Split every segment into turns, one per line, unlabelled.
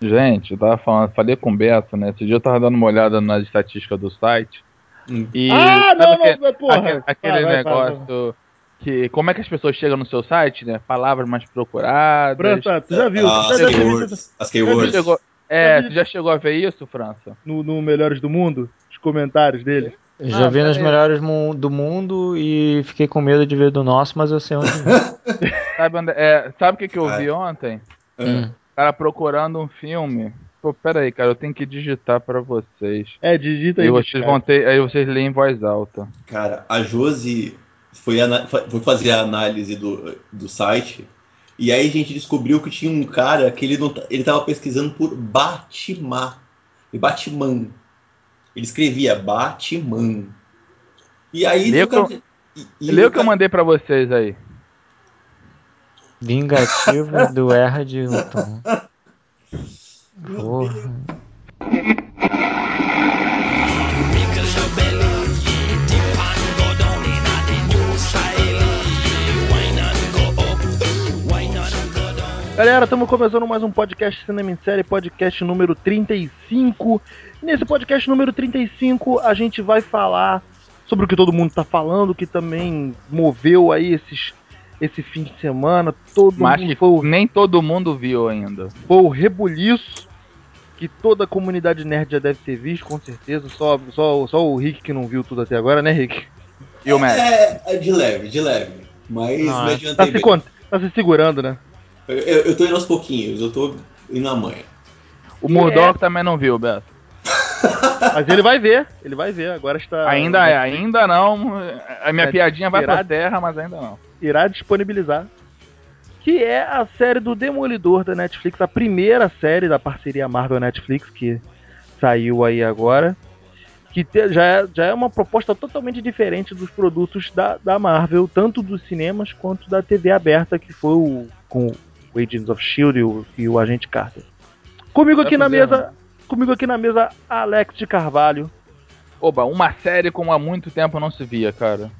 Gente, eu tava falando, falei com o Beto, né? Esse dia eu tava dando uma olhada nas estatísticas do site.
Hum.
E
ah, não,
aquele,
não, porra.
aquele, aquele
Vai, vai,
negócio que. Como é que as pessoas chegam no seu site, né? Palavras mais procuradas.
França, tu já viu?
Ah,
já
keywords. As keywords.
chegou, é, tu já chegou a ver isso, França?
no, no Melhores do Mundo? Os comentários dele.
Eu já
Ah,
vi nos
peraí.
melhores do mundo e fiquei com medo de ver do nosso, mas eu sei onde.
Sabe, onde, é, sabe o que, que eu
Ah.
vi ontem?
Hum.
Cara procurando um filme. Pô, pera aí, cara, eu tenho que digitar pra vocês.
É, digita aí.
Aí vocês
cara.
vão ter, aí vocês leem em voz alta.
Cara, a Josi foi, foi fazer a análise do, do site. E aí a gente descobriu que tinha um cara que ele, não, ele tava pesquisando por Batman. E Batman. Ele escrevia Batman. E aí.
Lê
o cara-
o que
e- e
Lê o que eu mandei pra vocês aí.
Vingativo do Hilton. Porra.
Galera, estamos começando mais um podcast Cinema em Série, podcast número 35. Nesse podcast número 35, a gente vai falar sobre o que todo mundo tá falando, que também moveu aí esses, esse fim de semana. Todo
Mas
mundo foi, o-
nem todo mundo viu ainda.
foi o rebuliço que toda a comunidade nerd já deve ter visto, com certeza. Só, só, só o Rick que não viu tudo até agora, né, Rick?
E o Matt?
É, é de leve, de leve. Mas
Não,
me
é.
adiantei
Tá se,
bem.
tá se segurando, né?
Eu, eu, eu tô indo aos pouquinhos, eu tô indo na manha.
O Murdoch também não viu, Beto.
Mas ele vai ver, ele vai ver. Agora está.
Ainda é, ainda não. A minha
É,
piadinha vai pra terra, mas ainda não.
Irá disponibilizar. Que é a série do Demolidor da Netflix, a primeira série da parceria Marvel-Netflix que saiu aí agora. Que te- já, é, já é uma proposta totalmente diferente dos produtos da, da Marvel, tanto dos cinemas quanto da TV aberta, que foi o, com o Agents of Shield e o, e o Agente Carter. Comigo aqui
Tá
na mesa, comigo aqui na mesa, Alex de Carvalho,
Oba, uma série como há muito tempo não se via, cara.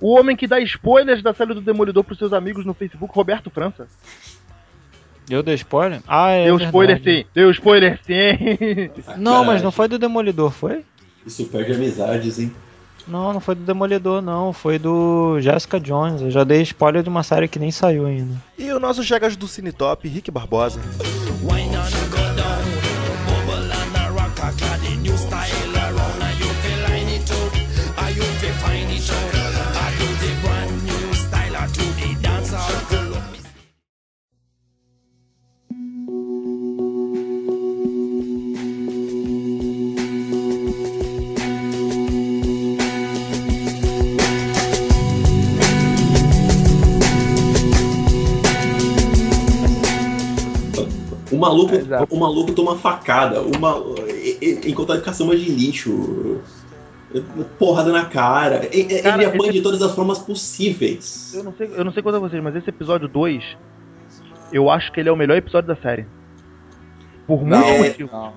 O homem que dá spoilers da série do Demolidor pros seus amigos no Facebook, Roberto França.
Eu dei spoiler? Ah, é.
Deu
verdade.
spoiler sim, deu spoiler sim.
Não, mas não foi do Demolidor, foi?
Isso perde amizades, hein?
Não, não foi do Demolidor, não. Foi do Jessica Jones. Eu já dei spoiler de uma série que nem saiu ainda.
E o nosso Chegas do Cine Top, Rick Barbosa.
Maluco,
Exato.
o maluco toma facada, uma, e- e- enquanto ele caçamba de lixo, porrada na cara. E- e-
Cara,
ele apanha
esse-
de todas as formas possíveis.
Eu não sei, eu não sei quanto a vocês, mas esse episódio 2, eu acho que ele é o melhor episódio da série. Por
Não,
muitos
é-
motivos.
Não.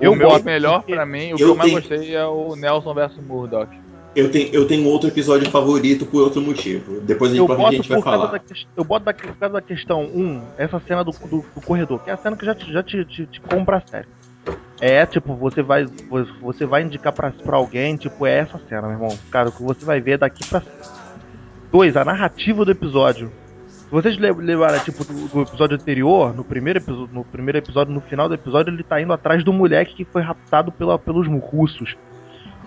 Eu
o melhor pra mim, o que
eu
eu mais
tenho-
gostei é o Nelson versus Murdoch.
Eu tenho, eu tenho outro episódio favorito por outro motivo. Depois a gente,
Eu
a gente vai falar.
da, eu boto da, por causa da questão 1, um, essa cena do, do, do corredor, que é a cena que já te, já te, te, te compra a série. É, tipo, você vai, você vai indicar pra, pra alguém, tipo, é essa cena, meu irmão. Cara, o que você vai ver é daqui pra. Dois, a narrativa do episódio. Se vocês le- levarem, tipo, do, do episódio anterior, no primeiro, no primeiro episódio, no final do episódio, ele tá indo atrás do moleque que foi raptado pela, pelos russos.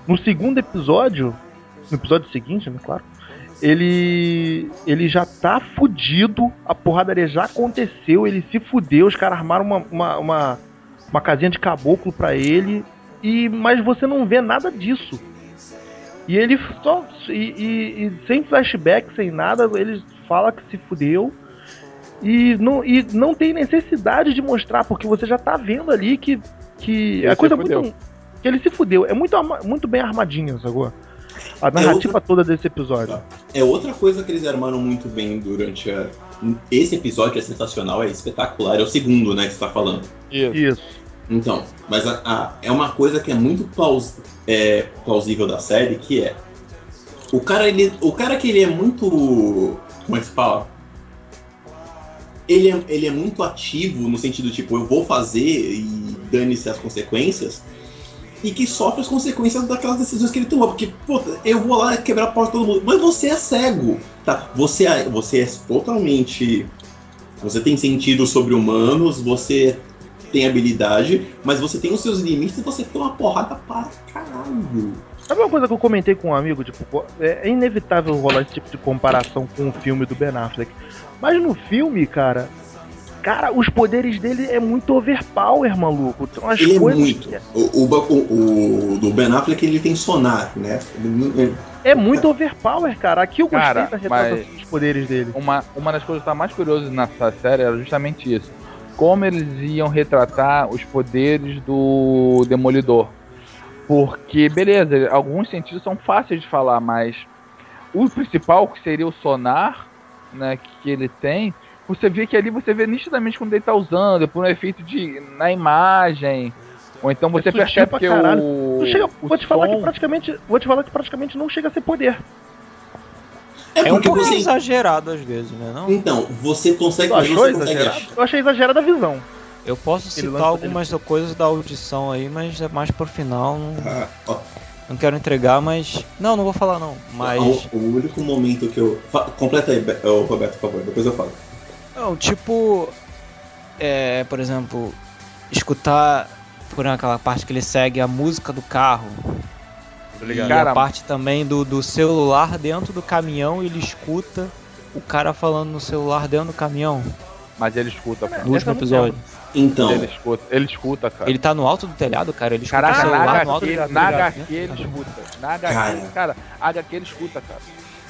No segundo episódio, no episódio seguinte, né, claro, ele ele já tá fudido, a porradaria já aconteceu, ele se fudeu, os caras armaram uma, uma, uma, uma casinha de caboclo pra ele, e mas você não vê nada disso. E ele só. E, e- e sem flashback, sem nada, ele fala que se fudeu. E não, e não tem necessidade de mostrar, porque você já tá vendo ali que. que
Ele
a coisa
fudeu.
muito. Que ele se fudeu. É muito, muito bem armadinho, sacou? A narrativa toda desse episódio.
É outra coisa que eles armaram muito bem durante a... Esse episódio é sensacional, é espetacular. É o segundo, né, que você tá falando.
Isso.
Isso.
Então, mas a- a- é uma coisa que é muito plaus- é, plausível da série, que é o cara ele, o cara que ele é muito, como é que se fala? ele é, ele é muito ativo no sentido tipo, eu vou fazer e dane-se as consequências, e que sofre as consequências daquelas decisões que ele tomou. Porque, puta, eu vou lá quebrar a porta de todo mundo. Mas você é cego, tá? Você é, você é totalmente. Você tem sentidos sobre-humanos, você tem habilidade, mas você tem os seus limites e você toma porrada para caralho.
Sabe uma coisa que eu comentei com um amigo? Tipo, é inevitável rolar esse tipo de comparação com o filme do Ben Affleck. Mas no filme, cara, cara, os poderes dele é muito overpower, maluco. São as
ele é
coisas.
muito.
que-
O, o, o- do Ben Affleck ele tem sonar, né? Ele-
É muito overpower, cara. Aqui eu gostei
Cara,
da retratação
mas-
dos poderes dele.
Uma, uma das coisas que tá mais curiosas nessa série era justamente isso. Como eles iam retratar os poderes do Demolidor. Porque, beleza, alguns sentidos são fáceis de falar, mas o principal, que seria o sonar, né, que ele tem, você vê que ali você vê nitidamente quando ele tá usando, por um efeito de na imagem. Ou então você
sutil
percebe
pra
que
caralho.
o.
Chega-
o
vou te falar que
som-
praticamente. Vou te falar que praticamente não chega a ser poder.
É
É um pouco
você.
exagerado às vezes, né? Não?
Então, você consegue. Você consegue
exagerado?
achar-
Eu achei exagerada a visão.
Eu posso
Ele
citar
lança
algumas coisas da audição aí, mas é mais pro final. Não,
Ah, ó,
não quero entregar, mas. Não, não vou falar não. Mas.
o, o único momento que eu. Completa aí, Roberto, por favor, depois eu falo.
Não, tipo. É, por exemplo, escutar por aquela parte que ele segue a música do carro. E
Cara,
a parte também do, do celular dentro do caminhão, ele escuta o cara falando no celular dentro do caminhão.
Mas ele escuta, cara.
No último episódio.
Então,
Ele escuta, ele escuta, cara.
Ele tá no alto do telhado, cara. Ele escuta o
Caraca, na
celular no alto do telhado.
na? HQ ele escuta. Na HQ,
Cara.
cara, a HQ ele escuta, cara.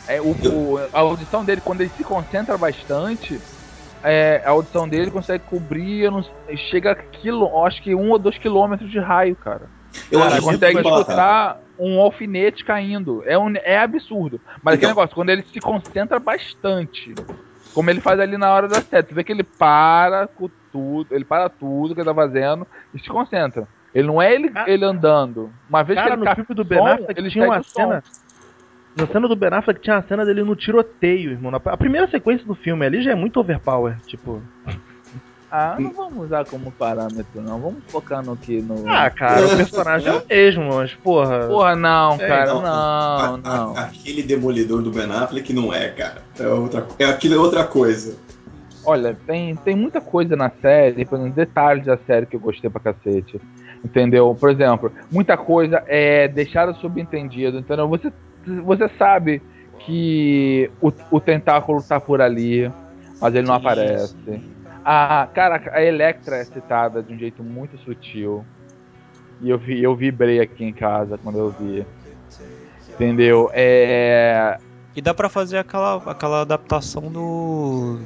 É, o, o- a audição dele, quando ele se concentra bastante, é, a audição dele consegue cobrir, eu não sei, chega a quilo, acho que um ou dois quilômetros de raio, cara.
eu
Cara, consegue escutar um alfinete caindo. É, um, é absurdo. Mas aquele
Então.
negócio, quando ele se concentra bastante, como ele faz ali na hora da seta, tu vê que ele para com tudo, ele para tudo que ele tá fazendo e se concentra. Ele não é ele,
Cara-
ele andando. Uma vez
Cara,
que ele
no
capta
filme do
o
Ben
som,
Affleck
ele
tinha uma
som.
cena. Na cena do Ben Affleck tinha a cena dele no tiroteio, irmão. Na- A primeira sequência do filme ali já é muito overpower. Tipo.
Ah, não vamos usar como parâmetro, não. Vamos focar no que no.
Ah, cara, o personagem é o mesmo, mas porra.
Porra, não,
É,
cara,
não,
não,
a- a-
não.
aquele demolidor do Ben Affleck não é, cara. É outra, é aquilo é outra coisa.
Olha, tem, tem muita coisa na série, por exemplo, detalhes da série que eu gostei pra cacete. Entendeu? Por exemplo, muita coisa é deixada subentendido, entendeu? Você, você sabe que o, o tentáculo tá por ali, mas ele não aparece. A, cara, a Electra é citada de um jeito muito sutil. E eu, vi, eu vibrei aqui em casa quando eu vi. Entendeu? É.
E dá pra fazer aquela, aquela adaptação do.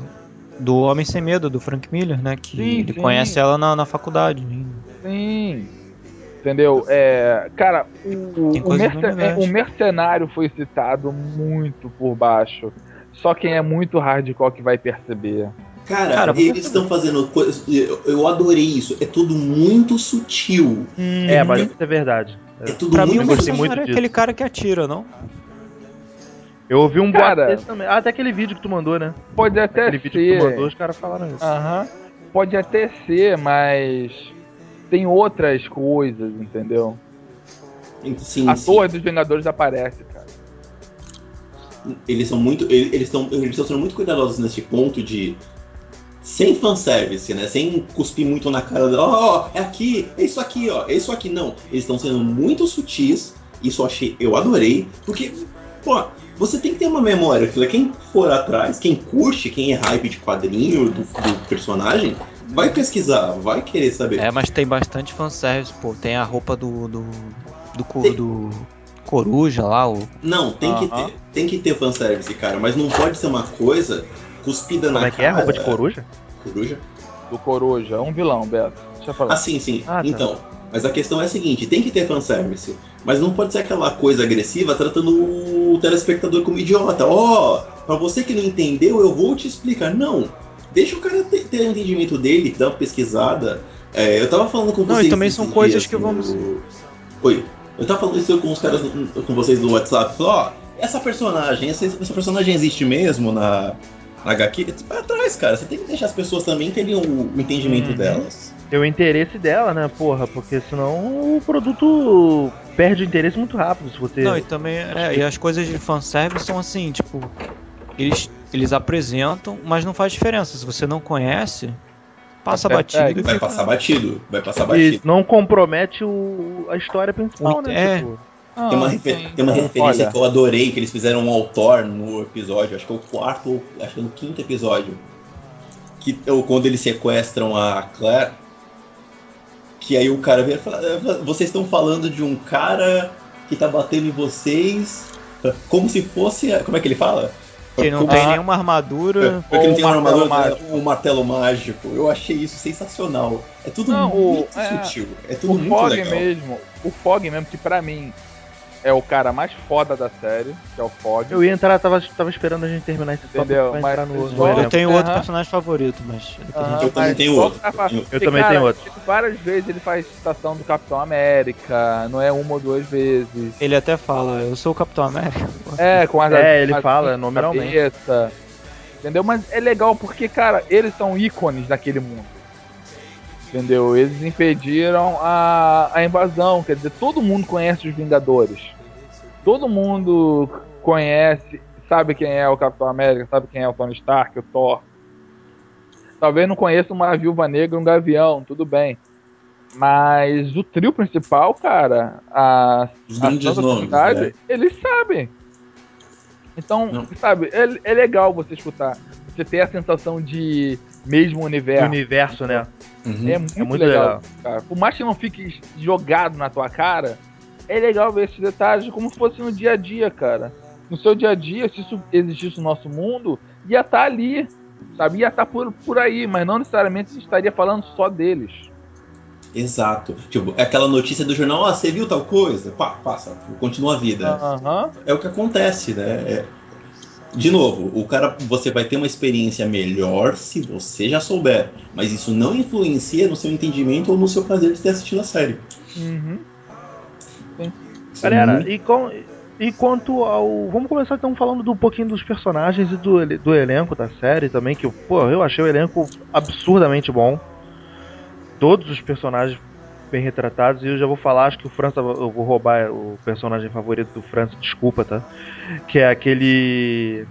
Do Homem Sem Medo, do Frank Miller, né? Que
Sim,
ele
sim.
conhece ela na, na faculdade. né?
Sim. Entendeu? É, cara, o, o,
universo.
o mercenário foi citado muito por baixo. Só quem é muito hardcore que vai perceber.
Cara,
Cara,
eles estão fazendo coisas. Eu, adorei isso. É tudo muito sutil.
É, mas isso é verdade.
É tudo
Pra mim, o
muito sutil.
muito
mercenário é
disso.
aquele cara que atira, não?
Eu ouvi um
Cara-
boato desse também. Ah, até aquele vídeo que tu mandou, né?
Pode até
Aquele vídeo que tu mandou,
ser.
os caras falaram isso.
Aham. Pode até ser, mas tem outras coisas, entendeu?
Sim,
A
sim.
torre dos Vingadores aparece, cara.
Eles são muito. Eles estão eles sendo muito cuidadosos nesse ponto de. Sem fanservice, né? Sem cuspir muito na cara. Ó, é aqui, é isso aqui, ó, é isso aqui. Não. Eles estão sendo muito sutis. Isso eu achei. Eu adorei. Porque, pô, você tem que ter uma memória. é Quem for atrás, quem curte, quem é hype de quadrinho do, do personagem, vai pesquisar, vai querer saber.
É, mas tem bastante fanservice, pô. Tem a roupa do. do. do, co-
Tem-
do coruja lá, o.
Não, tem que
Aham.
ter, tem que ter fanservice, cara. Mas não pode ser uma coisa cuspida na
Como é que é?
cara.
Roupa de coruja?
Coruja?
Do Coruja. É um vilão, Beto. Deixa eu falar.
Ah, sim, sim.
Ah, tá.
Então, mas a questão é a seguinte, tem que ter fanservice, mas não pode ser aquela coisa agressiva tratando o telespectador como idiota. Ó, pra você que não entendeu, eu vou te explicar. Não, deixa o cara ter, ter o entendimento dele, dar uma pesquisada. É, eu tava falando com
Não,
vocês...
e também são coisas
dias
que
no-
vamos-
Oi, eu tava falando isso com os caras, com vocês no WhatsApp. Ó, essa personagem, essa, essa personagem existe mesmo na, na HQ, vai atrás, cara. Você tem que deixar as pessoas também terem o, o entendimento
Uhum.
delas.
Tem o interesse dela, né, porra? Porque senão o produto perde o interesse muito rápido se você.
Não, e também. É, e as coisas de fanservice são assim, tipo. Eles, eles apresentam, mas não faz diferença. Se você não conhece, passa
Até
batido e
Vai
fica-
passar batido, vai passar
E
batido.
não compromete o, a história principal,
O-
né?
é.
Tipo,
Tem uma, refer-
sim.
tem uma referência
Olha,
que eu adorei, que eles fizeram um autor no episódio, acho que é o quarto, ou acho que é no quinto episódio. Que é quando eles sequestram a Claire. Que aí o cara vem e fala, "Ah, vocês estão falando de um cara que tá batendo em vocês como se fosse. a-" Como é que ele fala?
Que não tem nenhuma armadura.
Porque não tem
um
uma
martelo
armadura,
mágico.
um martelo mágico. Eu achei isso sensacional. É tudo
Não, o-
muito
é,
sutil. É tudo
O
muito
Fog
legal.
mesmo, o Fog mesmo, que pra mim é o cara mais foda da série, que é o Fog.
eu ia entrar, tava, tava esperando a gente terminar esse
Entendeu?
pra
Mas
entrar no, no
só-
Eu tenho outro personagem favorito, mas. depois a
Aham,
gente-
Eu também tenho outro. Eu-
também tenho outro.
tipo, Várias vezes ele faz citação do Capitão América, não é uma ou duas vezes.
Ele até fala, eu sou o Capitão América.
É, com as
É, ele
as-
fala nominalmente.
entendeu? Mas é legal porque, cara, eles são ícones daquele mundo. Entendeu? Eles impediram a, a invasão. Quer dizer, todo mundo conhece os Vingadores. Todo mundo conhece, sabe quem é o Capitão América, sabe quem é o Tony Stark, o Thor. Talvez não conheça uma viúva negra, um gavião, tudo bem. Mas o trio principal, cara, a,
Os
a
grandes nomes.
Trindade,
né?
eles sabem. Então,
Não.
sabe, é, é legal você escutar. Você ter a sensação de mesmo
Do
universo.
universo, né?
Uhum.
É muito,
muito
legal,
legal.
cara. Por mais que não fique jogado na tua cara, é legal ver esses detalhes como se fosse no dia a dia, cara. No seu dia a dia, se isso existisse no nosso mundo, ia estar ali, sabe? Ia estar por, por aí, mas não necessariamente estaria falando só deles.
Exato. Tipo, é aquela notícia do jornal, ah, você viu tal coisa? Pá, passa, continua a vida.
Aham.
É o que acontece, né? É- De novo, o cara, você vai ter uma experiência melhor se você já souber, mas isso não influencia no seu entendimento ou no seu prazer de ter assistido a série.
Uhum.
Galera,
muito-
e, com, e quanto ao. Vamos começar então falando do um pouquinho dos personagens e do, do elenco da série também, que pô, eu achei o elenco absurdamente bom. Todos os personagens bem retratados, e eu já vou falar, acho que o França, eu vou roubar o personagem favorito do França, desculpa, tá? Que é aquele.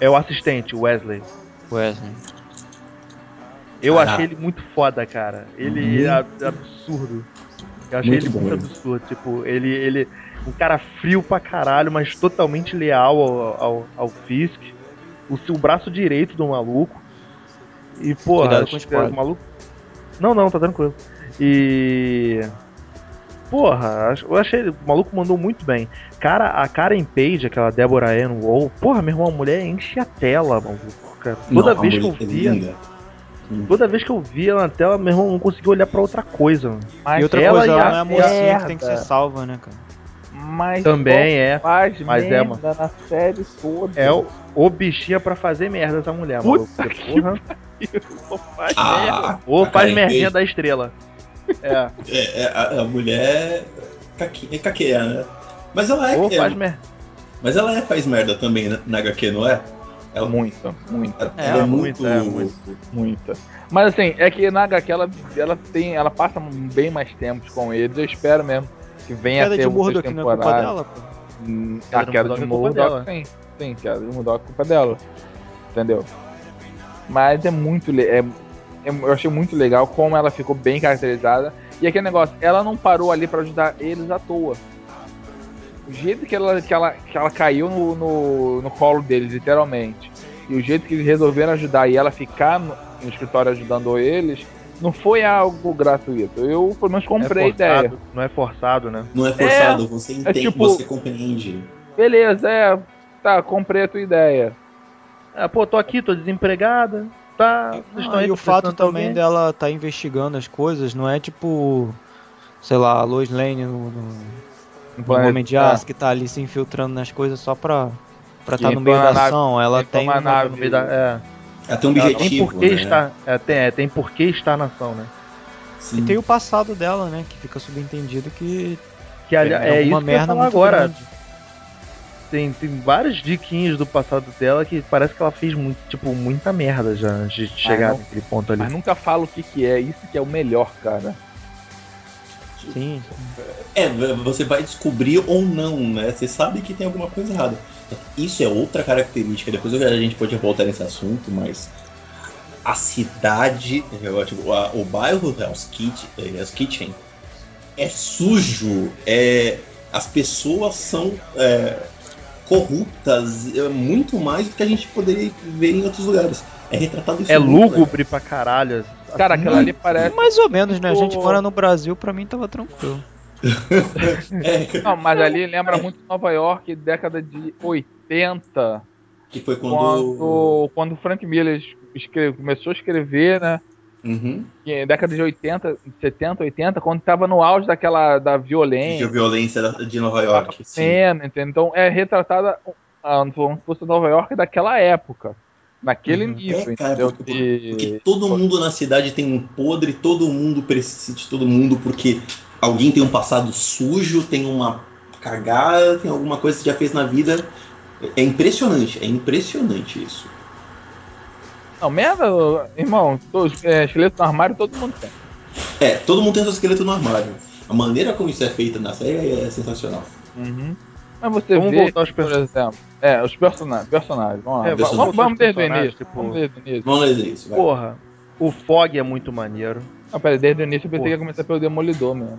É o assistente, o Wesley.
Wesley.
Eu
Caraca.
achei ele muito foda, cara. Ele
Muito-
é ab- absurdo. Eu achei
Muito
ele
bom,
muito
ele.
absurdo. Tipo, ele, ele. Um cara frio pra caralho, mas totalmente leal ao, ao, ao Fisk. O seu braço direito do maluco. E, porra,
Cuidado spoiler.
o maluco. Não, não, tá tranquilo. E. Porra, eu achei. O maluco mandou muito bem. Cara, a Karen Page, aquela Deborah Ann Wall, porra, meu irmão, a mulher enche a tela, maluco. Cara. Toda
Não,
vez que eu
é
via.
linda.
Toda vez que eu via ela na tela, meu irmão não conseguia olhar pra outra coisa. mano.
Mas
E outra
ela
coisa, ela
a
não é a mocinha que tem que
merda.
ser salva, né, cara?
Mas
Também é.
faz
Mas é,
merda na série toda.
É o, o bichinha pra fazer merda essa mulher,
Puta
maluco. Porque, porra,
Só faz merda.
Ah,
ou
a
faz merdinha da estrela. É,
é, é, a, a mulher caque- é caqueia, né? Mas ela é,
ou
é-
faz merda.
mas ela é faz merda também na, na HQ, não é? Ela,
Muita, muita,
ela
É,
é,
muito,
muito.
é, muito.
muita. Mas assim, é que na HQ ela, ela tem. Ela passa bem mais tempos com eles. Eu espero mesmo que venha a
Queda
ter
de
outras
Murdoch não é culpa
temporadas.
dela.
Hum, A
de
queda de
é
Murdoch,
dela.
sim. Sim, queda de Murdoch é culpa dela. Entendeu? Mas é muito. É, é- eu achei muito legal como ela ficou bem caracterizada. E aquele negócio, ela não parou ali pra ajudar eles à toa. O jeito que ela, que ela, que ela caiu no, no, no colo deles, literalmente. E o jeito que eles resolveram ajudar e ela ficar no, no escritório ajudando eles, não foi algo gratuito. Eu, pelo menos, comprei a
é
ideia.
forçado, Não é forçado, né?
Não é forçado, você entende,
tipo-
você compreende.
Beleza, é. Tá, comprei a tua ideia.
É, pô, tô aqui, tô desempregada. Tá.
Ah, e o fato também
alguém.
dela tá investigando as coisas, não é tipo, sei lá, a Lois Lane no, no,
No
no Homem de Aço que tá ali se infiltrando nas coisas só pra pra estar no
entrou
meio da
nave-
ação. Ela tem uma,
nave.
No meio da- é,
Ela tem um
ela
objetivo.
tem por que
né?
estar. É, tem, é, tem por que estar na ação, né?
Sim.
E tem o passado dela, né? Que fica subentendido que
Que é,
alguma
isso que eu ia
merda
falar
muito
agora.
grande.
Tem, tem vários diquinhos do passado dela que parece que ela fez muito, tipo, muita merda já antes de chegar
não.
naquele ponto ali.
Mas nunca fala o que que é, isso que é o melhor, cara.
Sim.
É, você vai descobrir ou não, né? Você sabe que tem alguma coisa errada. Isso é outra característica, depois a gente pode voltar nesse assunto, mas a cidade, tipo, a- o bairro Hell's Kitchen, Hell's Kitchen é sujo, é, as pessoas são é, corruptas, é muito mais do que a gente poderia ver em outros lugares. É retratado isso
É
muito
lúgubre pra caralho.
Cara, aquela ali parece.
Mais ou menos, né? A gente mora no Brasil, pra mim tava tranquilo.
É,
Não, mas ali lembra muito Nova York, década de 80.
que foi quando.
Quando, quando o Frank Miller escreve- começou a escrever, né?
Uhum.
é década de 80, 70, 80, quando tava no auge daquela da
De
violência,
violência da- de Nova York. Sim.
cena? Então é retratada como se fosse Nova York daquela época. Naquele
Uhum.
nível,
É, cara, porque,
E-
porque todo mundo na cidade tem um podre, todo mundo precisa de todo mundo porque alguém tem um passado sujo, tem uma cagada, tem alguma coisa que já fez na vida. É impressionante, é impressionante isso.
Não, merda, irmão, todos, é, esqueleto no armário todo mundo tem.
É, todo mundo tem seu esqueleto no armário. A maneira como isso é feita na série é sensacional.
Mas você
Vamos
vê,
voltar aos
por exemplo, é, os personagens, personagens, vamos lá,
É,
vamos,
vamos
vamos, desde o
personagens,
início,
tipo-
vamos desde o início.
Vamos ler isso, vai.
Porra, o Fog é muito maneiro.
Não, pera, desde o início eu pensei
Porra.
que ia começar pelo Demolidor mesmo.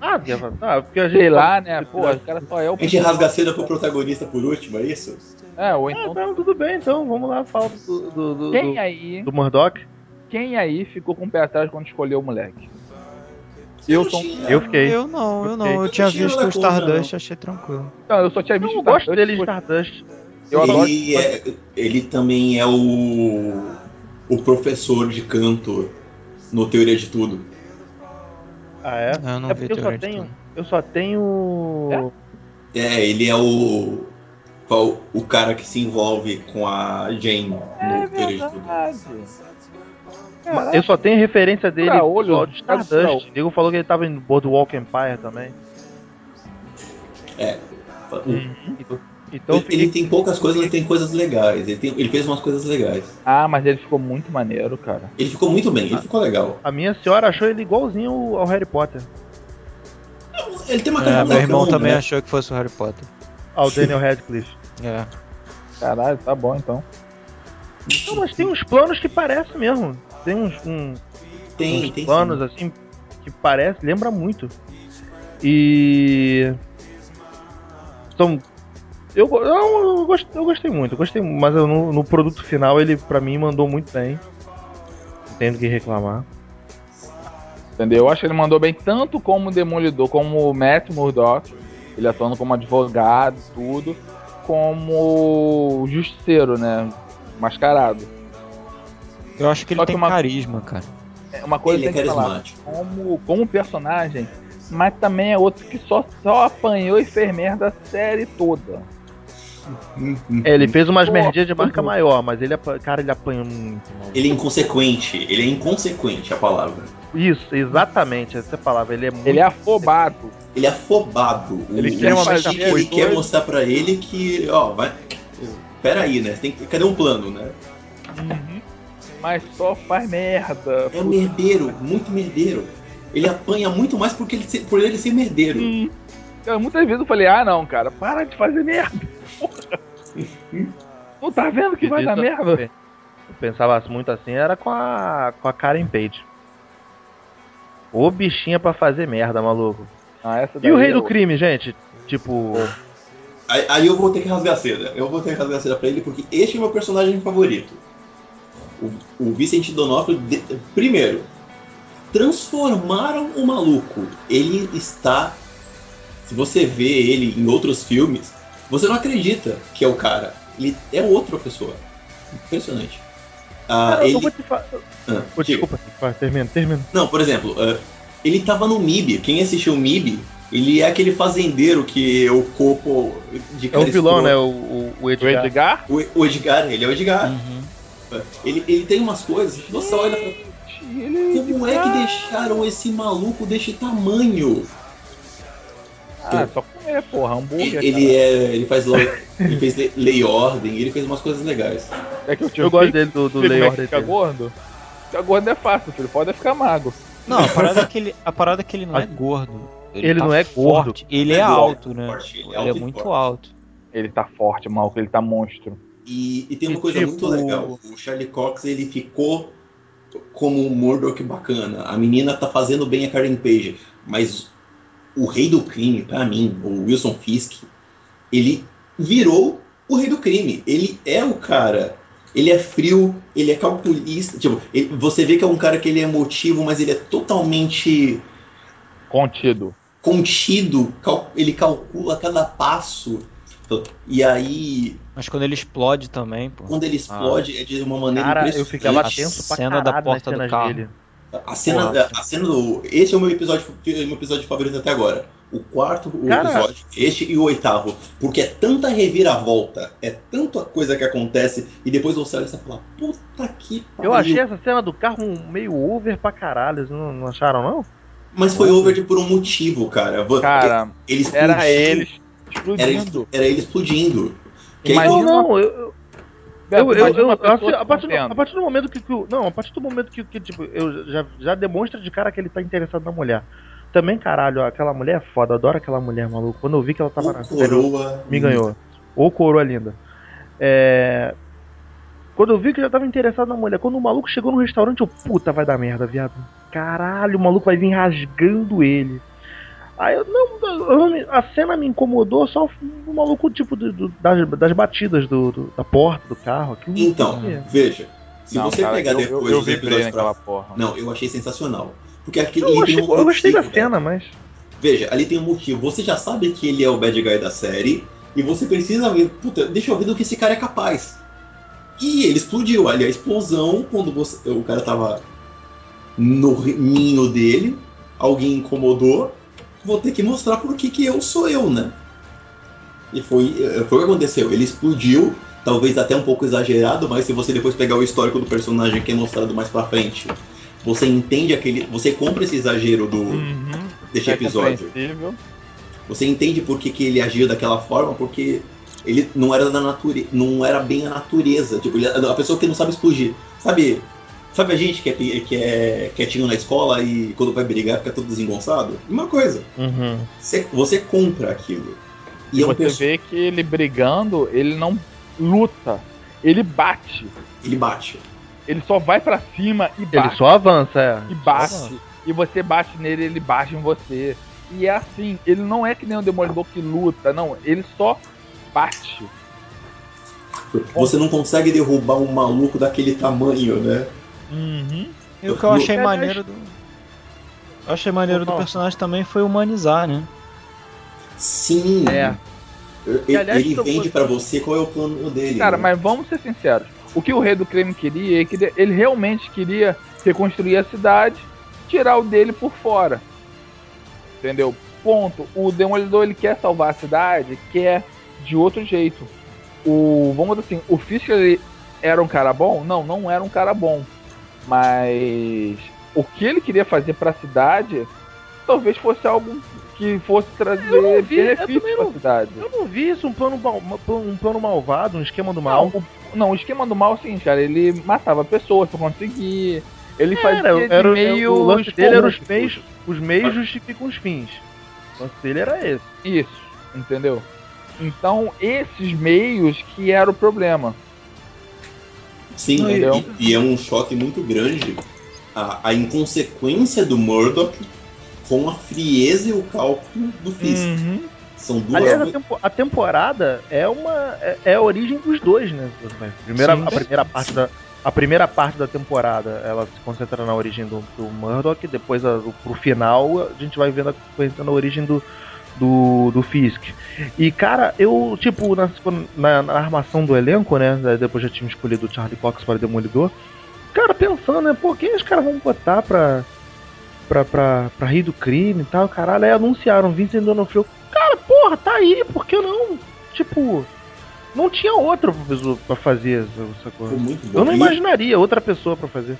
Ah, Deva, ah porque a gente.
Sei lá, né, pô, o cara só é o...
A gente rasga a seda pro protagonista por último, é isso?
É, ou
Ah,
então...
então tudo bem, então. Vamos lá, fala do, do, do,
Quem
do,
aí,
do Murdoch.
quem aí ficou com o pé atrás quando escolheu o moleque? Eu
não
sou...
tinha-
Eu fiquei.
Eu não, eu não. Eu
Eu
tinha
não
visto o Stardust, achei tranquilo.
Não, eu só tinha visto
Eu gosto dele Stardust.
Eu adoro
ele, é, ele também é o, o professor de canto no Teoria de Tudo.
Ah, é?
Eu não
é
vi
porque eu só tenho. Eu só tenho.
É, ele é o, o, o cara que se envolve com a Jane no
É
Tudo.
verdade.
Ma- Eu só tenho referência dele
Pra
no
olho,
de Stardust. O Diego falou que ele tava em Boardwalk Empire também. Então
ele,
fiquei
ele tem poucas coisas, mas ele tem coisas legais. Ele, tem- ele fez umas coisas legais.
Ah, mas ele ficou muito maneiro, cara.
Ele ficou muito bem, ele ficou legal.
A minha senhora achou ele igualzinho ao Harry Potter.
Ele tem uma
É,
cara
meu irmão também
né?
achou que fosse o Harry Potter.
Ao Daniel Radcliffe.
É.
Caralho, tá bom então.
Não, mas tem uns planos que parecem mesmo. Tem uns, um-
Tem,
uns
tem
planos
sim.
assim que parece, lembra muito. E. Então. Eu, eu, eu, gostei, eu gostei muito, eu gostei, mas eu, no, no produto final ele pra mim mandou muito bem. Não tenho que reclamar.
Entendeu? Eu acho que ele mandou bem tanto como Demolidor, como o Matt Murdock, ele atuando como advogado, tudo, como justiceiro, né? Mascarado.
Eu acho que ele
Só que
tem
uma-
carisma, cara.
É Uma coisa
Ele é
tem que falar, como, como personagem, mas também é outro que só, só apanhou e fez merda a série toda.
É, ele fez umas merdinhas de marca
uhum.
maior, mas ele, cara, ele apanhou muito. maluco.
Ele é inconsequente. Ele é inconsequente, a palavra.
Isso, exatamente, essa é a palavra. Ele é muito.
Ele é afobado.
Ele é afobado.
Ele
o
quer uma
ele quer mostrar pra ele que, ó, vai. Pera aí, né? Tem, que- cadê um plano, né?
Mas só faz merda.
É um merdeiro, muito merdeiro. Ele apanha muito mais porque ele, por ele ser merdeiro.
Hum. Cara, muitas vezes eu falei, ah não, cara, para de fazer merda. Não tá vendo que vai dar merda?
Eu pensava muito assim, era com a, com a Karen Page. Ô bichinha pra fazer merda, maluco.
Ah, essa
E o rei
é
do crime, gente? Tipo,
Aí, aí eu vou ter que rasgar a seda. Eu vou ter que rasgar a seda pra ele porque este é meu personagem favorito. O, o Vicente Donofrio, de- primeiro, transformaram o maluco. Ele está. Se você vê ele em outros filmes, você não acredita que é o cara. Ele é outra pessoa. Impressionante. Ah,
cara, eu
ele...
vou te falar.
Ah,
Pô. Desculpa, termina, termina.
Não, por exemplo, ah, ele tava no MIB. Quem assistiu o MIB, ele é aquele fazendeiro que o corpo de
É o vilão, né? O, o, o
O
Edgar.
Edgar?
O, o Edgar, ele é o Edgar.
Uhum.
Ele, ele tem umas coisas você olha pra.
Ele
Como é que deixaram esse maluco deste tamanho?
Ah, só comer, porra, hambúrguer.
Ele, é, ele faz lo- ele fez lei, ordem, ele fez umas coisas legais.
É que eu,
Eu gosto dele do, do
Lei é
Ordem.
fica
dele.
gordo? Ficar gordo é fácil, filho. Pode é ficar magro.
Não, a parada é que ele, a parada é que ele não é gordo.
Ele
tá
não é gordo.
forte. Ele é,
É gordo,
alto, né?
forte, ele é
Ele
alto
é muito
forte.
alto.
Ele tá forte, maluco. Ele tá monstro.
E, e tem uma
E
coisa
tipo-
muito legal. O Charlie Cox ele ficou como um Murdoch bacana. A menina tá fazendo bem a Karen Page, mas o rei do crime, pra mim, o Wilson Fisk, ele virou o rei do crime. Ele é o cara. Ele é frio, ele é calculista. Tipo, ele- você vê que é um cara que ele é emotivo, mas ele é totalmente
Contido.
contido. cal- ele calcula cada passo. E aí,
Mas quando ele explode também, pô.
quando ele explode, é de uma maneira
Cara, eu ficava
A
tenso pra
cena da porta do carro.
dele.
A cena, a cena do. Esse é o meu episódio, meu episódio favorito até agora. O quarto o episódio, este e o oitavo. Porque é tanta reviravolta, é tanta coisa que acontece, e depois você olha e fala, puta que pariu.
Eu achei essa cena do carro meio over pra caralho. Vocês não, não acharam, não?
Mas foi over por um motivo, cara.
Cara,
ele
era eles
Era,
explodindo.
era ele explodindo. Que aí-
Imagina-
Não, não, eu, eu, eu, eu, assim, a, partir do, a partir do momento que, que o- Não, a partir do momento que, que tipo, eu já, já demonstra de cara que ele tá interessado na mulher. Também, caralho, aquela mulher é foda, adoro aquela mulher, maluco. Quando eu vi que ela tava na
o
série,
coroa
me ganhou. Ou coroa linda. É. Quando eu vi que já tava interessado na mulher, quando o maluco chegou no restaurante, eu, puta, vai dar merda, viado. Caralho, o maluco vai vir rasgando ele. Aí eu não. eu a cena me incomodou só o maluco, tipo, do- do- das, das batidas do, do- da porta do carro. aquilo
Então,
incomodou.
veja. Se
Não,
você
cara,
pegar
eu,
depois
eu, eu
os
vibrei
episódios
naquela
pra...
porra.
Não, eu achei sensacional. Porque aquele
Eu,
ali
achei-
tem um
eu gostei da
né?
cena, mas.
Veja, ali tem um motivo. Você já sabe que ele é o bad guy da série e você precisa ver, puta, deixa eu ver do que esse cara é capaz. E ele explodiu. Ali a explosão, quando você- o cara tava no ninho dele, alguém incomodou, vou ter que mostrar por que que eu sou eu, né? E foi, eh, foi o que aconteceu. Ele explodiu, talvez até um pouco exagerado, mas se você depois pegar o histórico do personagem que é mostrado mais pra frente, você entende aquele. Você compra esse exagero do,
Uhum.
deste
É
episódio. Você entende por que, que ele agiu daquela forma, porque ele não era da natureza, não era bem a natureza. Tipo, ele, a pessoa que não sabe explodir. Sabe, sabe a gente que é, que é quietinho na escola e quando vai brigar fica todo desengonçado? Uma coisa,
Uhum.
você, você compra aquilo. E,
E
é um
você
perso-
vê que ele brigando, ele não luta. Ele bate.
ele bate.
Ele só vai pra cima e
Ele
bate.
só avança, é.
E bate.
avança.
E você bate nele, ele bate em você. E é assim, ele não é que nem um demolidor que luta, não. Ele só bate.
Você não consegue derrubar um maluco daquele tamanho, né?
Uhum.
E o que eu achei maneiro do. Eu achei maneiro do personagem também foi humanizar, né?
Sim.
É.
Ele,
aliás,
ele
eu-
vende pra você qual é o plano dele.
Cara,
né?
mas vamos ser sinceros. O que o rei do crime queria, ele, ele realmente queria reconstruir a cidade, tirar o dele por fora. Entendeu? Ponto. O Demolidor ele quer salvar a cidade, quer de outro jeito. O, vamos dizer assim, o Fisk ele era um cara bom? Não, não era um cara bom. Mas o que ele queria fazer pra cidade talvez fosse algo que fosse trazer
não vi,
benefício pra
não-
cidade.
Eu não vi isso, um plano, um plano malvado, um esquema do
Não,
mal.
o, não, o esquema do mal, assim, cara, ele matava pessoas pra conseguir. Ele fazia
Era,
de
era,
meio.
o lance dele era os meios, os meios justificam os fins. O lance dele era esse.
Isso, entendeu? Então, esses meios que era o problema.
Sim, e, e é um choque muito grande a, a inconsequência do Murdoch com a frieza e o cálculo do Fisk.
Uhum.
São duas
Aliás, a, tempo- a temporada é uma é, é a origem dos dois, né? Primeira,
Sim.
a primeira parte da a primeira parte da temporada ela se concentra na origem do, do Murdoch, depois a, pro final a gente vai vendo a, conhecendo a origem do, do, do Fisk. E cara, eu, tipo, na, na, na armação do elenco, né? Depois já tinha escolhido o Charlie Cox para Demolidor. Cara, pensando, né? Pô, quem os caras vão botar pra, pra, pra, pra rir do crime e tal, caralho. Aí anunciaram Vincent D'Onofrio. Cara, porra, tá aí, por que não? Tipo, não tinha outra pessoa pra fazer essa coisa. Eu não imaginaria outra pessoa pra fazer.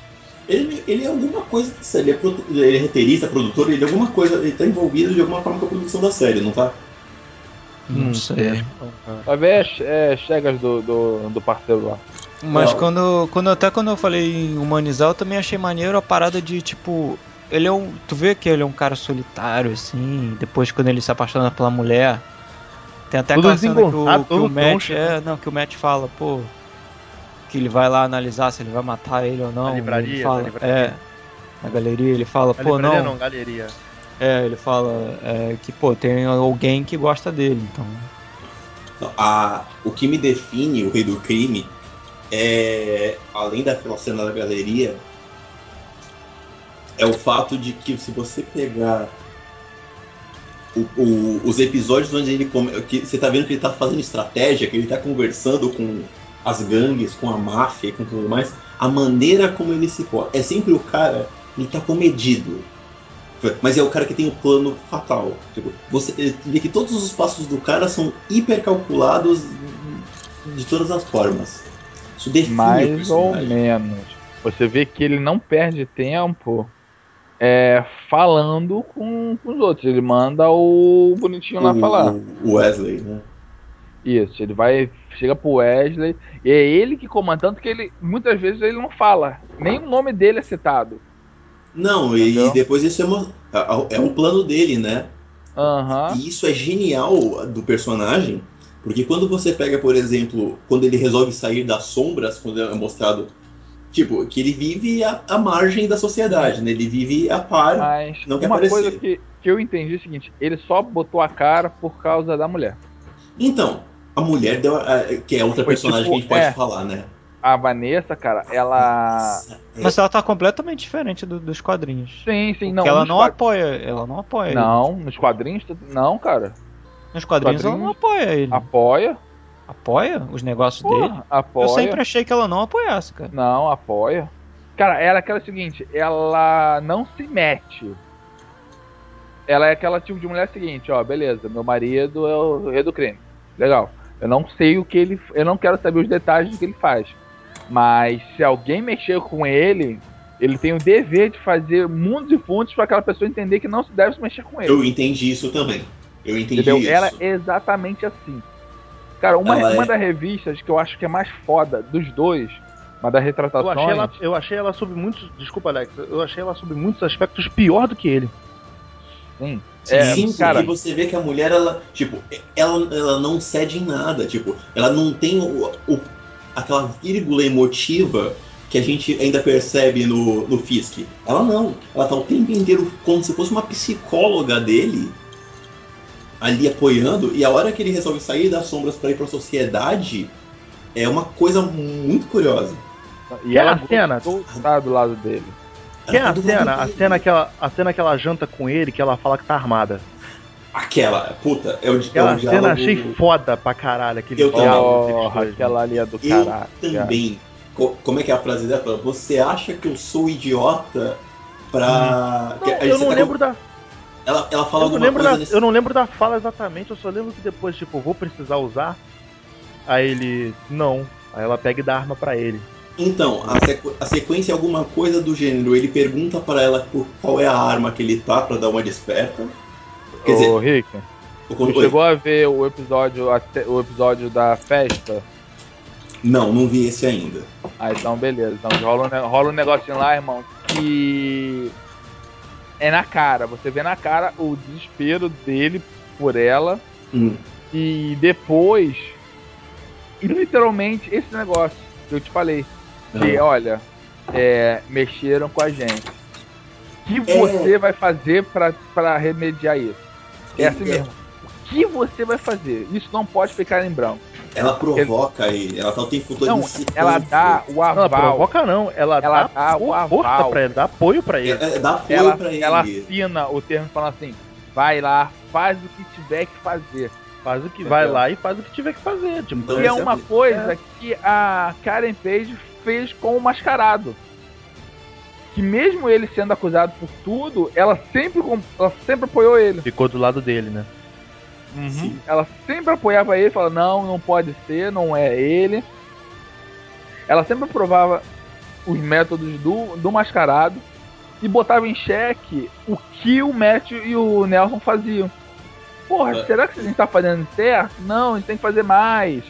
Ele, ele é alguma coisa da série. Ele é, produ- ele é roteirista, produtor, ele é alguma coisa. Ele tá envolvido de alguma forma com a produção da série, não tá?
Não
Hum,
sei.
Vai ver as é, chegas do, do, do parceiro lá.
Mas
Não.
quando, quando até quando eu falei em humanizar, eu também achei maneiro a parada de tipo. Ele é um. Tu vê que ele é um cara solitário, assim. Depois quando ele se apaixona pela mulher. Tem até aquela cena que o, que o Matt. É, não, que o Matt fala, pô. Que ele vai lá analisar se ele vai matar ele ou não.
Na livraria,
ele
na
fala,
livraria.
É. Na galeria, ele fala,
Na
pô, não.
não, galeria.
É, ele fala é, que, pô, tem alguém que gosta dele, então.
A, o que me define o rei do crime é, além daquela cena da galeria, é o fato de que se você pegar o- o- os episódios onde ele come, que você tá vendo que ele tá fazendo estratégia, que ele tá conversando com as gangues, com a máfia e com tudo mais, a maneira como ele se porta. É sempre o cara, ele tá comedido. Mas é o cara que tem o plano fatal. Tipo, você vê que todos os passos do cara são hiper calculados de todas as formas. Isso define o
Mais ou menos. Você vê que ele não perde tempo é, falando com, com os outros. Ele manda o bonitinho lá
O-
falar.
O Wesley, né?
Isso, ele vai, chega pro Wesley, e é ele que comanda, tanto que ele, muitas vezes ele não fala, nem o nome dele é citado.
Não, e
Entendeu?
depois isso é, uma, é um plano dele, né?
Aham.
E isso é genial do personagem, porque quando você pega, por exemplo, quando ele resolve sair das sombras, quando é mostrado, tipo, que ele vive à, à margem da sociedade, né? Ele vive a par.
Mas
Não quer
uma
aparecer.
coisa que, que eu entendi é o seguinte, ele só botou a cara por causa da mulher.
Então, a mulher deu, a- que é outra
Foi
personagem
tipo,
que a gente pode
é.
falar, né?
A Vanessa, cara, ela.
Mas ela tá completamente diferente do- dos quadrinhos.
Sim, sim, não.
Porque ela não
quad-
apoia, ela não apoia ele.
Não, nos quadrinhos, não, cara.
Nos quadrinhos, ela não apoia ele.
Apoia.
Apoia os negócios dele.
Porra, apoia.
Eu sempre achei que ela não apoiasse, cara.
Não, apoia. Cara, ela é aquela seguinte, ela não se mete. Ela é aquela tipo de mulher seguinte, ó, beleza, meu marido é o rei do crime. Legal. Eu não sei o que ele. Eu não quero saber os detalhes do que ele faz. Mas se alguém mexer com ele, ele tem o dever de fazer mundos e fundos para aquela pessoa entender que não se deve se mexer com ele.
Eu entendi isso também. Eu entendi
Entendeu?
isso.
Ela é exatamente assim. Cara, uma,
Ela
uma
é-
das revistas que eu acho que é mais foda dos dois, uma das
Eu
retratações.
achei, ela, eu achei ela sob muitos. Desculpa, Alex. Eu achei ela sob muitos aspectos pior do que ele.
Sim.
Sim,
É,
sim,
cara-
porque você vê que a mulher, ela, tipo, ela, ela não cede em nada, tipo, ela não tem o, o- aquela vírgula emotiva que a gente ainda percebe no, no Fisk. Ela não, ela tá o tempo inteiro como se fosse uma psicóloga dele, ali apoiando, e a hora que ele resolve sair das sombras para ir pra sociedade, é uma coisa muito curiosa.
E ela
a cena?
estar do lado dele.
Que é a cena? A cena, que ela, a cena que ela janta com ele, que ela fala que tá armada.
Aquela, puta, é o, é
Aquela
o
cena
diálogo...
achei foda pra caralho. Aquele
Eu também.
diálogo dois,
aquela ali é do
Eu
caralho.
também. Co- como é que é a frase dela? Você acha que eu sou idiota pra.
Não,
que- aí
eu não
tá
lembro da.
com- Ela, ela fala
Eu não,
alguma
lembro
coisa
da
nesse.
eu não lembro da fala exatamente, eu só lembro que depois, tipo, vou precisar usar. Aí ele. Não. Aí ela pega e dá arma pra ele.
Então, a, sequ- a sequência é alguma coisa do gênero. Ele pergunta pra ela por qual é a arma que ele tá pra dar uma desperta. Quer dizer,
Ô, Rick,
oi.
chegou a ver o episódio, até- o episódio da festa?
não, não vi esse ainda.
Ah, então beleza. Então rola um, rola um negocinho lá, irmão, que é na cara. Você vê na cara o desespero dele por ela.
Hum.
E depois, e literalmente, esse negócio que eu te falei. Que,
Ah.
olha, é, mexeram com a gente. O que
É.
você vai fazer pra, pra remediar isso? É assim
É.
mesmo. O que você vai fazer? Isso não pode ficar em branco.
Ela provoca ele, ela tá o tempo todo
Não, ela dá o
Não, ela
aval.
provoca não, ela,
Ela
dá,
dá o aval.
força pra ele, dá apoio pra ele.
É, é, dá apoio
ela,
pra ele.
ela assina o termo falando assim: vai lá, faz o que tiver que fazer.
Faz o que
Entendeu?
vai lá e faz o que tiver que fazer. Tipo,
Então,
e é
é
uma coisa que a Karen Page fez com o mascarado. Que mesmo ele sendo acusado por tudo, ela sempre, ela sempre apoiou ele.
ficou do lado dele, né?
Sim.
Ela sempre apoiava ele, falava, não, não pode ser, não é ele. Ela sempre provava os métodos do, do mascarado e botava em xeque o que o Matt e o Nelson faziam. Porra,
É.
será que a gente tá fazendo certo? Não, a gente tem que fazer mais.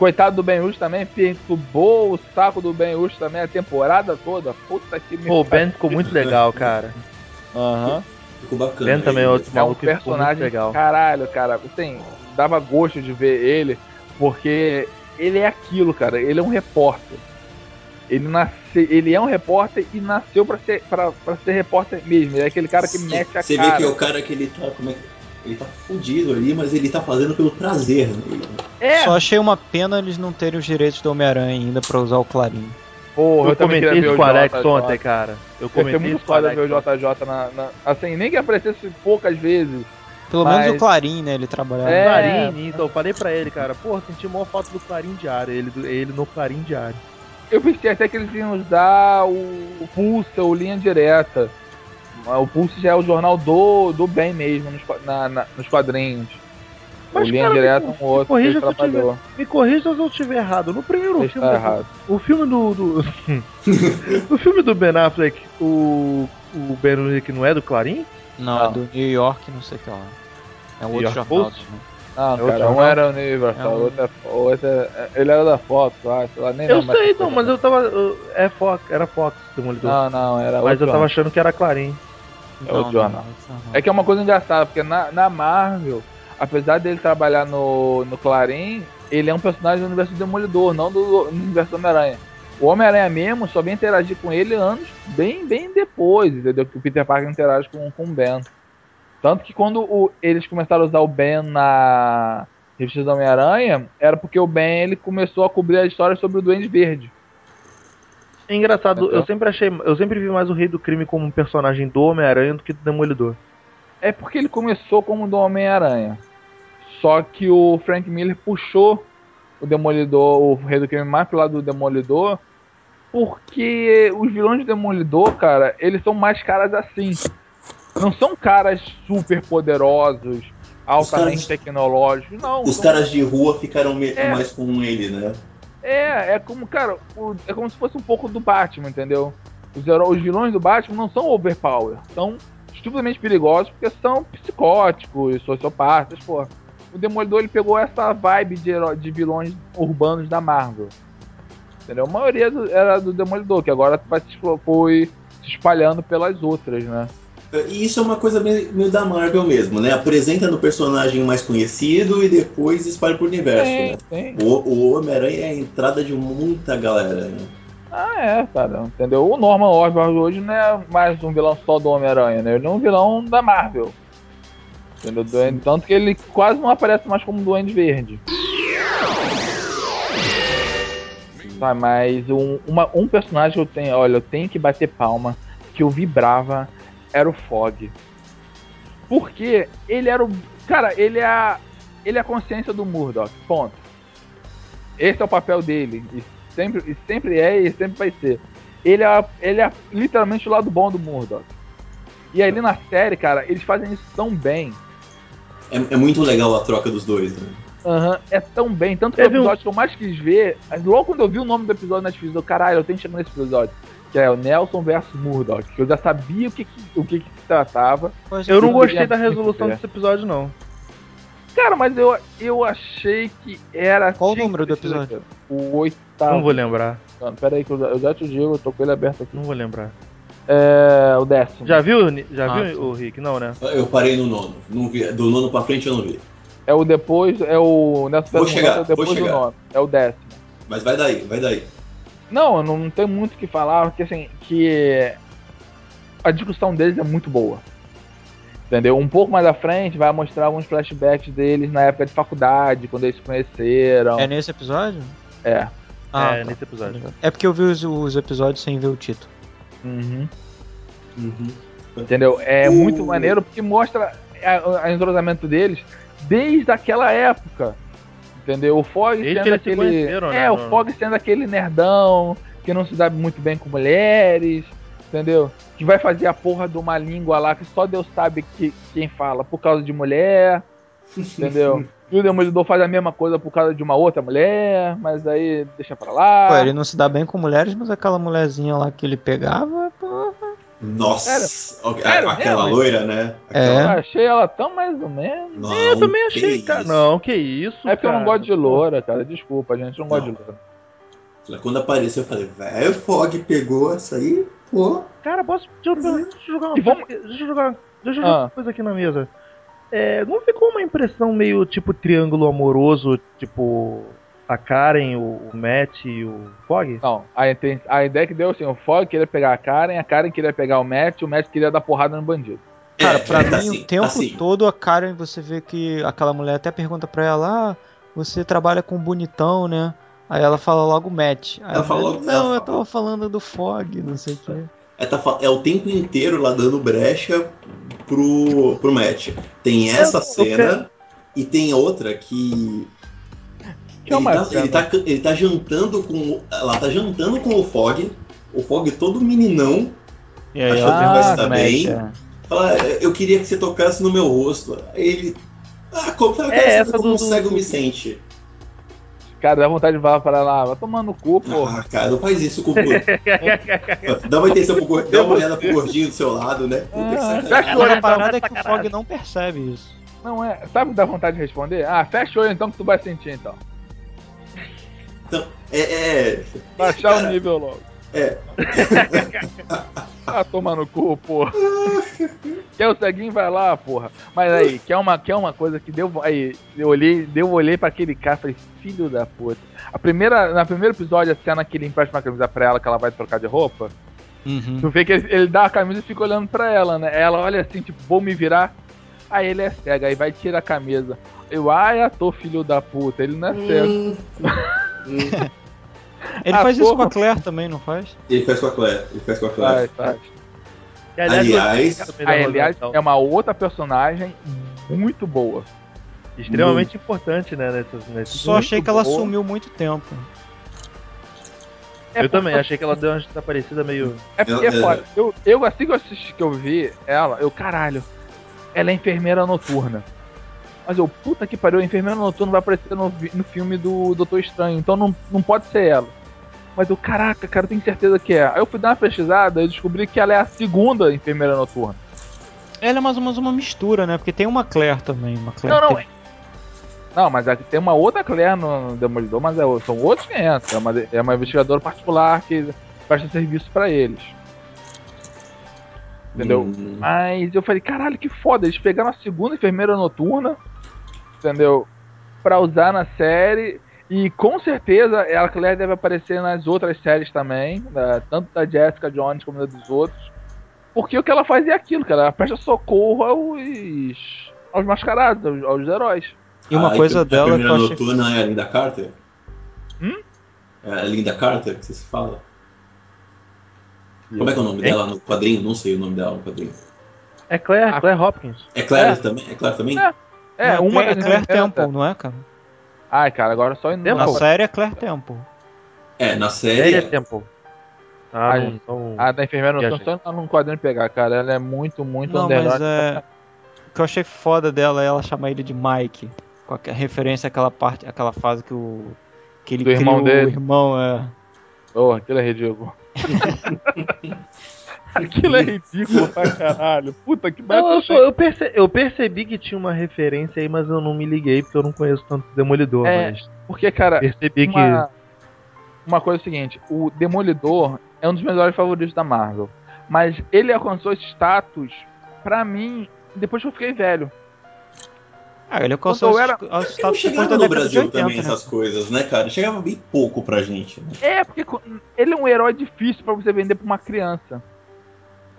Coitado do Ben Hur também, perturbou o saco do Ben Hur também a temporada toda. Puta que me
Pô, o Ben ficou muito legal, cara.
Aham.
Ficou bacana.
Ben também é outro
É um personagem
legal.
caralho, cara. Assim, dava gosto de ver ele, porque ele é aquilo, cara. Ele é um repórter. Ele nasce, ele é um repórter e nasceu pra ser, pra, pra ser repórter mesmo. Ele é aquele cara que mete a
Você
cara.
vê que é o cara que ele tá. Como é que. Ele tá fudido ali, mas ele tá fazendo pelo prazer. Né?
É,
Só achei uma pena eles não terem os direitos do Homem-Aranha ainda pra usar o Clarim.
porra,
Eu
também
comentei isso com o Alex
JJ.
ontem, cara. Eu
Eu
comentei
muito
isso com o Alex.
ver o JJ na, na- Assim, nem que aparecesse poucas vezes.
Pelo
Mas-
menos o Clarim, né? Ele trabalhava.
É.
Clarim, então, eu falei pra ele, cara, porra, senti maior falta do Clarim Diário, ele, ele no Clarim Diário.
Eu pensei até que eles iam usar o, o Pulse, o Linha Direta. Mas O Pulse já é o jornal do, do bem mesmo, nos, na- na- nos quadrinhos.
Mas,
o Linha
cara, me
Direta é um outro que
corrija
ele
se eu
trabalhou.
Me corrija se eu estiver errado. No primeiro
Você
filme.
errado.
O filme do. do no filme do Ben Affleck, o. O Ben Affleck não é do Clarim?
Não,
Não.
é do New York, não sei o que lá. É um
New
outro
York
jornal.
Post?
também.
Não,
É
cara, um era o Universal,
É um-
outro, é, o outro é, ele era da Fox, eu acho, sei lá, nem
Eu sei, então,
coisa.
mas eu tava. eu- É Fox, era Fox, Demolidor.
Não, não, era
mas
outro
eu tava achando que era Clarim.
É outro jornal. É que é uma coisa engraçada, porque na, na Marvel, apesar dele trabalhar no, no Clarim, ele é um personagem do universo do Demolidor, não do, do universo do Homem-Aranha. O Homem-Aranha mesmo só vem interagir com ele anos bem, bem depois, entendeu? Que o Peter Parker interage com, com o Ben. Tanto que quando o- eles começaram a usar o Ben na revista do Homem-Aranha, era porque o Ben ele começou a cobrir a história sobre o Duende Verde.
É engraçado,
Então?
eu sempre achei. Eu sempre vi mais o Rei do Crime como um personagem do Homem-Aranha do que do Demolidor.
É porque ele começou como do Homem-Aranha. Só que o Frank Miller puxou o Demolidor, o Rei do Crime mais pro lado do Demolidor, porque os vilões do Demolidor, cara, eles são mais caras assim. Não são caras super poderosos, altamente
caras-
tecnológicos, não.
Os
são-
caras de rua ficaram me-
É.
mais com ele, né?
É, é como, cara, o- é como se fosse um pouco do Batman, entendeu? Os, os vilões do Batman não são overpower, são estupidamente perigosos porque são psicóticos, sociopatas, pô. O Demolidor ele pegou essa vibe de, de vilões urbanos da Marvel. Entendeu? A maioria do- era do Demolidor, que agora vai foi se espalhando pelas outras, né?
E isso é uma coisa meio, meio da Marvel mesmo, né? Apresenta no personagem mais conhecido e depois espalha pro universo, né? O, o Homem-Aranha é a entrada de muita galera, né?
Ah, é, cara, entendeu? O Norman Osborn hoje não é mais um vilão só do Homem-Aranha, né? Ele é um vilão da Marvel. Entendeu? Duende- Tanto que ele quase não aparece mais como Duende Verde. Tá, mas um, uma- um personagem que eu tenho, olha, eu tenho que bater palma, que eu vibrava, era o Fog. Porque ele era o. Cara, ele é a. Ele é a consciência do Murdoch. Ponto. Esse é o papel dele. E sempre, e sempre é e sempre vai ser. Ele é, ele é literalmente o lado bom do Murdoch. E ali na série, cara, eles fazem isso tão bem.
É, é muito legal a troca dos dois, né?
Aham, é tão bem. Tanto que o
Teve um-
episódio que eu mais quis ver, logo quando eu vi o nome do episódio na Netflix, eu, caralho, eu tenho que chegar nesse episódio. Que é o Nelson versus Murdoch. Que eu já sabia o que, que- o que, que se tratava.
Eu não gostei da resolução
ver.
desse episódio, não.
Cara, mas eu, eu achei que era.
Qual o número do episódio?
O oitavo.
Não vou lembrar.
Não, Pera aí que eu já, eu já te digo, eu tô com ele aberto aqui.
Não vou lembrar.
É. O décimo.
Já viu, já
Ah,
viu
sim.
o Rick? Não, né?
Eu parei no nono. Não vi, do nono pra frente eu não vi.
É o depois, é o. Nessa
Vou chegar,
é o depois
vou
do
chegar.
nome. É o décimo.
Mas vai daí, vai daí.
Não, eu não, tem muito o que falar, porque assim, que a discussão deles é muito boa. Entendeu? Um pouco mais à frente vai mostrar alguns flashbacks deles na época de faculdade, quando eles se conheceram.
É nesse episódio?
É.
Ah,
é,
tá.
nesse episódio.
É porque eu vi os, os episódios sem ver o título.
Uhum.
Uhum.
Entendeu? É
Uh.
muito maneiro porque mostra a- o entrosamento deles desde aquela época. Entendeu? O Fog
Desde
sendo aquele.
né,
É, o Fog sendo aquele nerdão que não se dá muito bem com mulheres, entendeu? Que vai fazer a porra de uma língua lá que só Deus sabe que, quem fala por causa de mulher, entendeu? E o Demolidor faz a mesma coisa por causa de uma outra mulher, mas aí deixa pra lá.
Pô, ele não se dá bem com mulheres, mas aquela mulherzinha lá que ele pegava, porra.
Nossa,
Sério
aquela loira, né?
É.
Eu achei ela tão mais ou menos.
Não,
eu também
que
achei, cara.
isso.
Não, que isso.
É porque eu não
cara.
gosto de loura, cara. Desculpa, gente. Eu não gosto
Não.
de loura.
Quando apareceu, eu falei, velho, o Fog pegou essa aí, pô.
Cara, posso. Deixa eu, deixa eu jogar uma
vamos-
coisa aqui- Deixa eu jogar, deixa eu jogar
Ah.
uma coisa aqui na mesa. É, não ficou uma impressão meio tipo triângulo amoroso, tipo a Karen, o, o Matt e o Fog?
Não, a, a ideia que deu assim: o Fog queria pegar a Karen, a Karen queria pegar o Matt, o Matt queria dar porrada no bandido.
Cara,
É,
pra
é,
mim,
assim,
o tempo
assim.
todo a Karen, você vê que aquela mulher até pergunta pra ela, ah, você trabalha com bonitão, né? Aí ela fala logo Matt. Aí
Ela fala
fala,
logo-
não,
ela
eu
fala-
tava falando do Fog, não sei o quê.
É, tá é o tempo inteiro lá dando brecha pro, pro match. Tem essa
Eu- eu
cena e tem outra que.
Que é
ele, tá, ele, tá, ele tá jantando com. Ela tá jantando com o Fog. O Fog todo meninão.
E aí
Achou
ela
que vai estar
Matt,
bem.
é.
Fala, eu queria que você tocasse no meu rosto. Aí ele. Ah, como, quero
É,
saber
essa
como
do-
um cego
do-
me sente.
Cara, dá vontade de falar pra ela, ah, vai tomar no cu, porra.
Ah, cara, não faz isso com o Dá uma atenção pro gordinho, dá uma olhada pro gordinho do seu lado, né? Que
Ah, fecha o olho
Agora a
então.
parada é que o Fog não percebe isso.
Não é. Sabe o que dá vontade de responder? Ah, fecha o olho então que tu vai sentir então.
É, é,
Baixar
Cara,
o nível logo.
É.
ah, toma no cu, porra. quer o ceguinho, vai lá, porra. Mas aí, quer uma, quer uma coisa que deu. Aí, eu olhei, deu, olhei pra aquele cara e falei, filho da puta. A primeira, na primeiro episódio, a cena que ele empresta uma camisa pra ela, que ela vai trocar de roupa.
Uhum.
Tu vê que ele, ele dá a camisa e fica olhando pra ela, né? Ela olha assim, tipo, vou me virar. Aí ele é cego, aí vai tirar a camisa. Eu, ai, ator, filho da puta, ele não é cego.
Ele
Ah,
faz isso com
porra.
a Claire também, não faz?
Ele faz com a Claire. Ele faz com a Claire.
Vai.
Que, aliás,
Aliás,
é uma outra personagem muito boa.
extremamente importante, né? Nessas, nessas-
Só achei que ela
boa.
sumiu muito tempo.
É
eu também, achei que ela deu uma desaparecida meio.
É porque
Eu-
é foda. Eu, eu, assim que eu assisti, que eu vi ela, eu, caralho, ela é enfermeira noturna. Mas eu, puta que pariu, a enfermeira noturna vai aparecer no, no filme do Doutor Estranho, então não, não pode ser ela. Mas eu, caraca, cara, eu tenho certeza que é. Aí eu fui dar uma pesquisada e descobri que ela é a segunda enfermeira noturna.
Ela é mais ou menos uma mistura, né? Porque tem uma Claire também. Uma Claire
Não, não,
que-
Não, mas aqui tem uma outra Claire no Demolidor, mas é, são outros 500. É uma, é uma investigadora particular que presta serviço pra eles. Entendeu?
Hum,
Mas eu falei, caralho, que foda. Eles pegaram a segunda enfermeira noturna, entendeu? Pra usar na série. E com certeza ela Claire deve aparecer nas outras séries também, da- tanto da Jessica Jones como da dos outros. Porque o que ela faz é aquilo, cara. Ela presta socorro aos, aos mascarados, aos, aos heróis.
E uma
a
coisa
a
dela que eu
enfermeira
achei.
noturna é a Linda Carter?
Hum?
É a Linda Carter que você se fala? Como é que é o nome
Hein?
dela no quadrinho? Não sei o nome dela no quadrinho.
É Claire,
Ah.
Claire Hopkins.
É Claire
É.
também? É Claire também?
É. É,
Não,
uma
Claire,
das
Claire Temple, não é, cara?
Ai, cara, agora só indo
Na série é Claire Temple.
É, na
Série
série.
é Temple. Ah,
Ai,
não são.
A da enfermeira não tá num quadrinho pegar, cara. Ela é muito, muito
Não,
underdog.
mas é. O que eu achei foda dela é ela chamar ele de Mike. Com a referência àquela parte, àquela fase que o. Que ele
Do irmão
criou
dele.
o irmão, é.
Oh, aquilo é ridículo. aquilo é ridículo pra caralho. Puta que
Não, eu, só- eu, perce- eu percebi que tinha uma referência aí, mas eu não me liguei porque eu não conheço tanto Demolidor.
É,
Mas
Porque, cara,
percebi
uma, uma coisa é o seguinte: o Demolidor é um dos meus heróis favoritos da Marvel. Mas ele alcançou esse status, pra mim, depois que eu fiquei velho.
Ah, ele alcançou
era-
Não
status
chegava
depois da
no
década de
Brasil
80,
também
né?
essas coisas, né, cara? Chegava bem pouco pra gente. Né?
É, porque ele é um herói difícil pra você vender pra uma criança.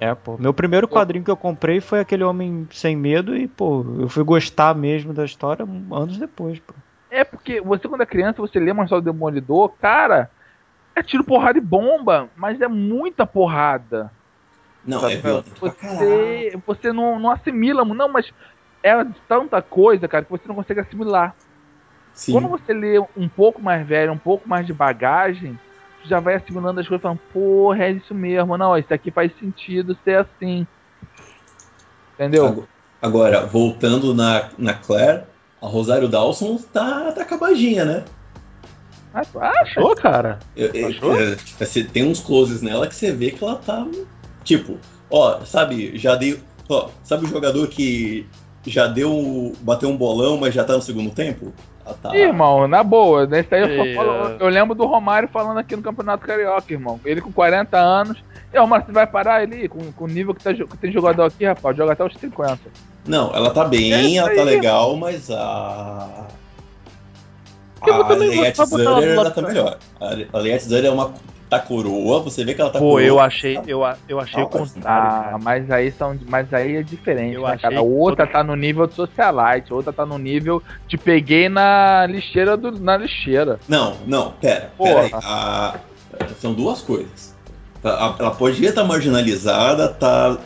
É, pô. Meu primeiro quadrinho que eu comprei foi aquele Homem Sem Medo e, pô, eu fui gostar mesmo da história anos depois, pô.
É porque você, quando é criança, você lê uma história do Demolidor, cara, é tiro, porrada e bomba, mas é muita porrada.
Não,
Sabe,
é violento.
Você, você não, não assimila, não, mas é tanta coisa, cara, que você não consegue assimilar.
Sim.
Quando você lê um pouco mais velho, um pouco mais de bagagem, já vai assimilando as coisas falando, porra, é isso mesmo, não, isso aqui faz sentido ser assim. Entendeu?
Ago- Agora, voltando na, na Claire, A Rosário Dawson tá, tá acabadinha, né?
Ah?
Achou, cara?
Eu- eu-
Achou?
é, você tem uns closes nela que você vê que ela tá. Tipo, ó, sabe, já deu. Ó, sabe o jogador que já deu. bateu um bolão, mas já tá no segundo tempo? Ela tá.
Ih, irmão, na boa, nesse daí eu falo,
é.
eu lembro do Romário falando aqui no Campeonato Carioca, irmão. Ele com 40 anos. E o Romário, você vai parar ele com, com o nível que, tá, que tem jogador aqui, rapaz, joga até os 50.
Não, ela tá
É
bem,
isso
ela tá
aí.
legal, mas a. A Zutter,
lado
ela tá melhor. A Liette Zutter é uma. Tá coroa, você vê que ela tá
Pô,
coroa.
eu achei, eu, eu achei
Ah,
o contrário,
Ah,
cara.
mas aí são. Mas aí é diferente,
Eu
né,
achei
cara? Outra tá no nível de socialite, outra tá no nível de peguei na lixeira do. na lixeira.
Não, não, pera,
Porra.
pera aí. A- São duas coisas. A- Ela podia estar marginalizada, tá,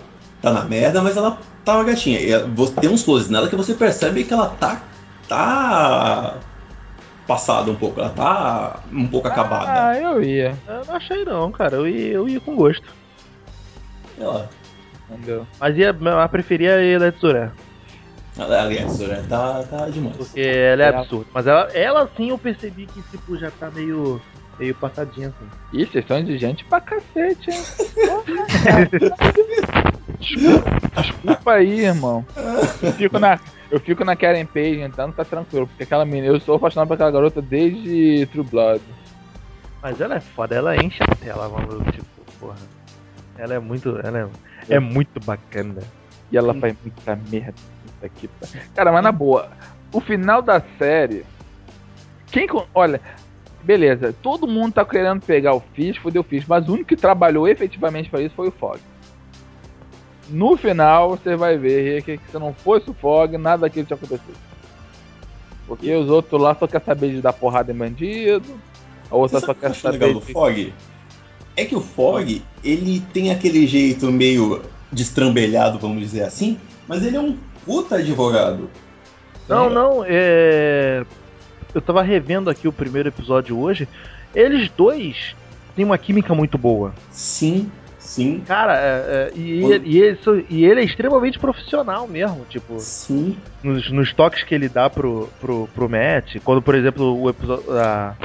tá na merda, mas ela tá uma gatinha. E você- tem uns closes nela que você percebe que ela tá. tá. Passada um pouco, ela tá um pouco acabada.
Ah, eu ia.
Eu não achei não, cara. Eu ia, eu ia com gosto.
Ela,
Entendeu?
Mas ia, eu preferia a Elete Zoré.
aliás, né, tá, tá demais.
Porque ela é
É.
absurda. Mas ela, ela sim eu percebi que tipo, já tá meio, meio passadinha assim.
Ih, vocês são de gente pra cacete, hein? desculpa, desculpa aí, irmão. Eu fico na, eu fico na Karen Page, então tá tranquilo. Porque aquela menina, eu sou apaixonado por aquela garota desde True Blood.
Mas ela é foda, ela enche a tela, mano. Tipo, porra. Ela é muito. Ela é, é muito bacana.
E ela faz muita merda. Puta que pa- Cara, mas na boa, o final da série. Quem. Olha, beleza, todo mundo tá querendo pegar o Fish, fudeu o Fish, mas o único que trabalhou efetivamente pra isso foi o Fog. No final, você vai ver que se não fosse o Fog, nada daquilo tinha acontecido. Porque os outros lá só quer saber de dar porrada em bandido, a outra só
que
quer
acho legal
saber
do
de...
Fog? É que o Fog, ele tem aquele jeito meio destrambelhado, vamos dizer assim, mas ele é um puta advogado.
Não, não, é. Eu tava revendo aqui o primeiro episódio hoje. Eles dois têm uma química muito boa.
Sim, sim,
Cara, é, é, e, ele, e, ele, e ele é extremamente profissional mesmo, tipo,
sim.
nos, nos toques que ele dá pro, pro, pro Matt. Quando, por exemplo, o episódio. a-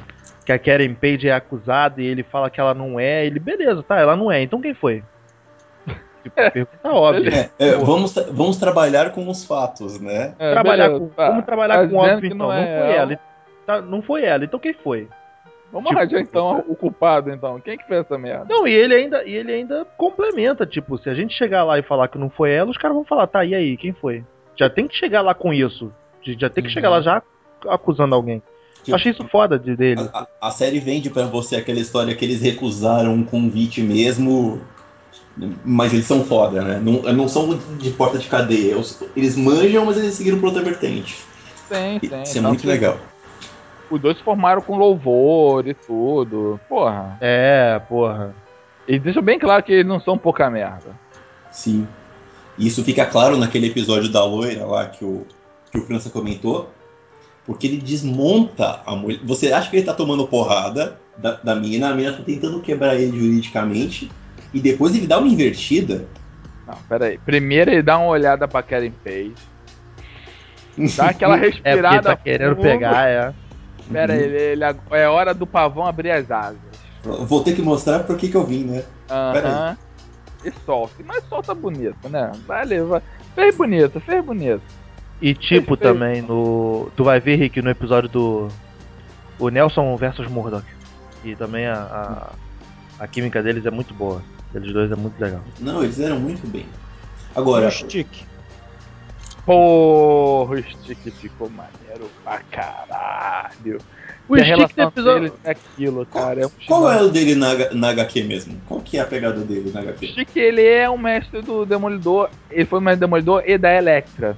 que a Karen Page é acusada e ele fala que ela não é, ele, beleza, tá, ela não é, então quem foi? tipo, pergunta óbvia.
É, é, vamos, tra- vamos trabalhar com os fatos, né?
É,
trabalhar
beleza,
com,
tá.
vamos trabalhar
Tá
com
dizendo
óbvio então. Não,
é
foi ela. Tá, não foi ela, então quem foi?
Vamos
Tipo,
arranjar então o culpado, então. Quem que fez essa merda?
Não, e ele ainda, e ele ainda complementa, tipo, se a gente chegar lá e falar que não foi ela, os caras vão falar, tá, e aí, quem foi? Já tem que chegar lá com isso. Já tem que
Uhum.
chegar lá já acusando alguém.
Tipo,
Achei isso foda de, dele.
a, a- a série vende pra você aquela história que eles recusaram um convite mesmo, mas eles são foda, né? Não, não são de porta de cadeia. Eles manjam, mas eles seguiram por outra vertente.
Tem, tem.
Isso é muito
que
legal.
Os dois se formaram com louvor e tudo. Porra.
É, porra.
Eles deixam bem claro que eles não são pouca merda.
Sim. E isso fica claro naquele episódio da loira lá que o, que o França comentou. Porque ele desmonta a mulher. Você acha que ele tá tomando porrada da, da mina, a mina tá tentando quebrar ele juridicamente. E depois ele dá uma invertida.
Não, pera aí. Primeiro ele dá uma olhada pra Karen Page. Dá aquela
É porque
respirada.
tá querendo
fundo.
pegar, é.
Pera aí, ele, ele- é hora do pavão abrir as asas.
Vou ter que mostrar por que que eu vim, né? Pera
Aham. E solta. Mas solta bonito, né? Vai levar. Fez bonito, fez bonito.
E tipo
Perfeito.
também no. Tu vai ver, Rick, no episódio do. O Nelson versus Murdoch. E também a, a, a química deles é muito boa. Eles dois é muito legal.
Não, eles eram muito bem.
E
Agora,
o Stick.
Porra, o stick ficou maneiro pra caralho.
O
E
Stick do episódio.
é aquilo, cara. É um
qual é o dele na, na HQ mesmo? Qual que é a pegada dele na
O
HQ?
Stick, ele é um mestre do Demolidor. Ele foi o mestre do Demolidor e da Electra.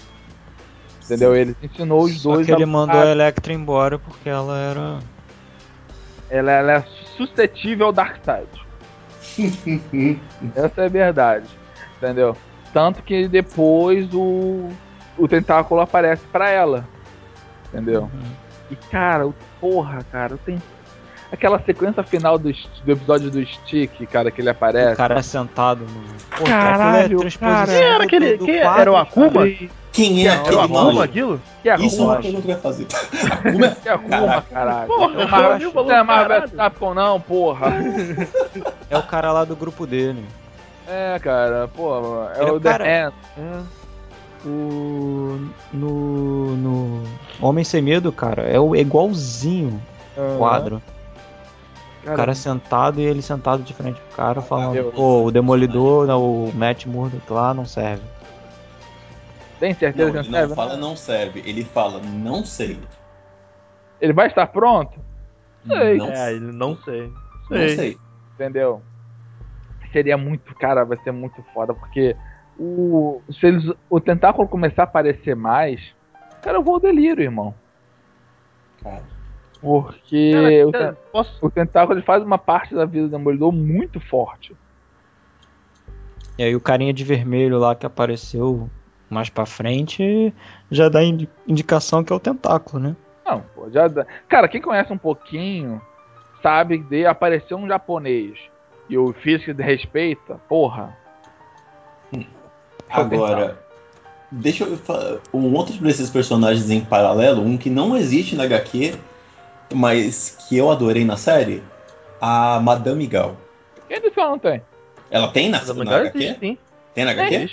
Entendeu? Ele ensinou os
Só
dois
que ele
a-
mandou a Electra embora porque ela era.
Ela, ela é suscetível ao Darkseid. Essa é a verdade. Entendeu? Tanto que depois o, o tentáculo aparece pra ela. Entendeu? E cara, o- porra, cara, tem. Aquela sequência final do, do episódio do Stick, cara, que ele
O
aparece.
cara sentado no. Pô,
Caralho,
aquilo é
cara.
Quem era aquele-
do- do
quem
quadro,
era o Akuma?
cara.
Quem é
Era
aquele
uma Akuma
maluco?
aquilo?
Que é
Isso é uma
Akuma?
pergunta que eu ia fazer. Akuma é
Que é Akuma, caralho.
Porra,
não é
o
não é
caralho.
Capcom não, porra.
É o cara lá do grupo dele.
É, cara, pô, é
Ele é
o
o
The
cara-
Hand.
É. O. No. No. Homem Sem Medo, cara, é o é igualzinho o quadro. O cara sentado e ele sentado de frente pro cara falando, pô, o Demolidor, não, o Matt Murdock lá não serve.
Tem certeza
Não,
que
ele
não serve?
não fala não serve, ele fala não sei.
Ele vai estar pronto? Sei.
Não,
É, ele não sei.
não
sei.
sei.
Entendeu? Seria muito, cara, vai ser muito foda, porque o. Se eles. O tentáculo começar a aparecer mais, cara, eu vou ao delírio, irmão.
Cara,
Porque
Cara,
o,
cara, posso...
o tentáculo ele faz uma parte da vida do Demolidor muito forte.
E aí o carinha de vermelho lá que apareceu mais pra frente já dá indi- indicação que é o tentáculo, né?
Não, pô, já dá. Cara, quem conhece um pouquinho sabe de aparecer um japonês e o Fisk respeita, porra.
Agora, deixa eu falar. Um outro desses personagens em paralelo, um que não existe na HQ, mas que eu adorei na série, a Madame Gal.
Quem disse que ela não tem?
Ela tem na,
Na
HQ?
existe, sim.
Tem na HQ?
Tem,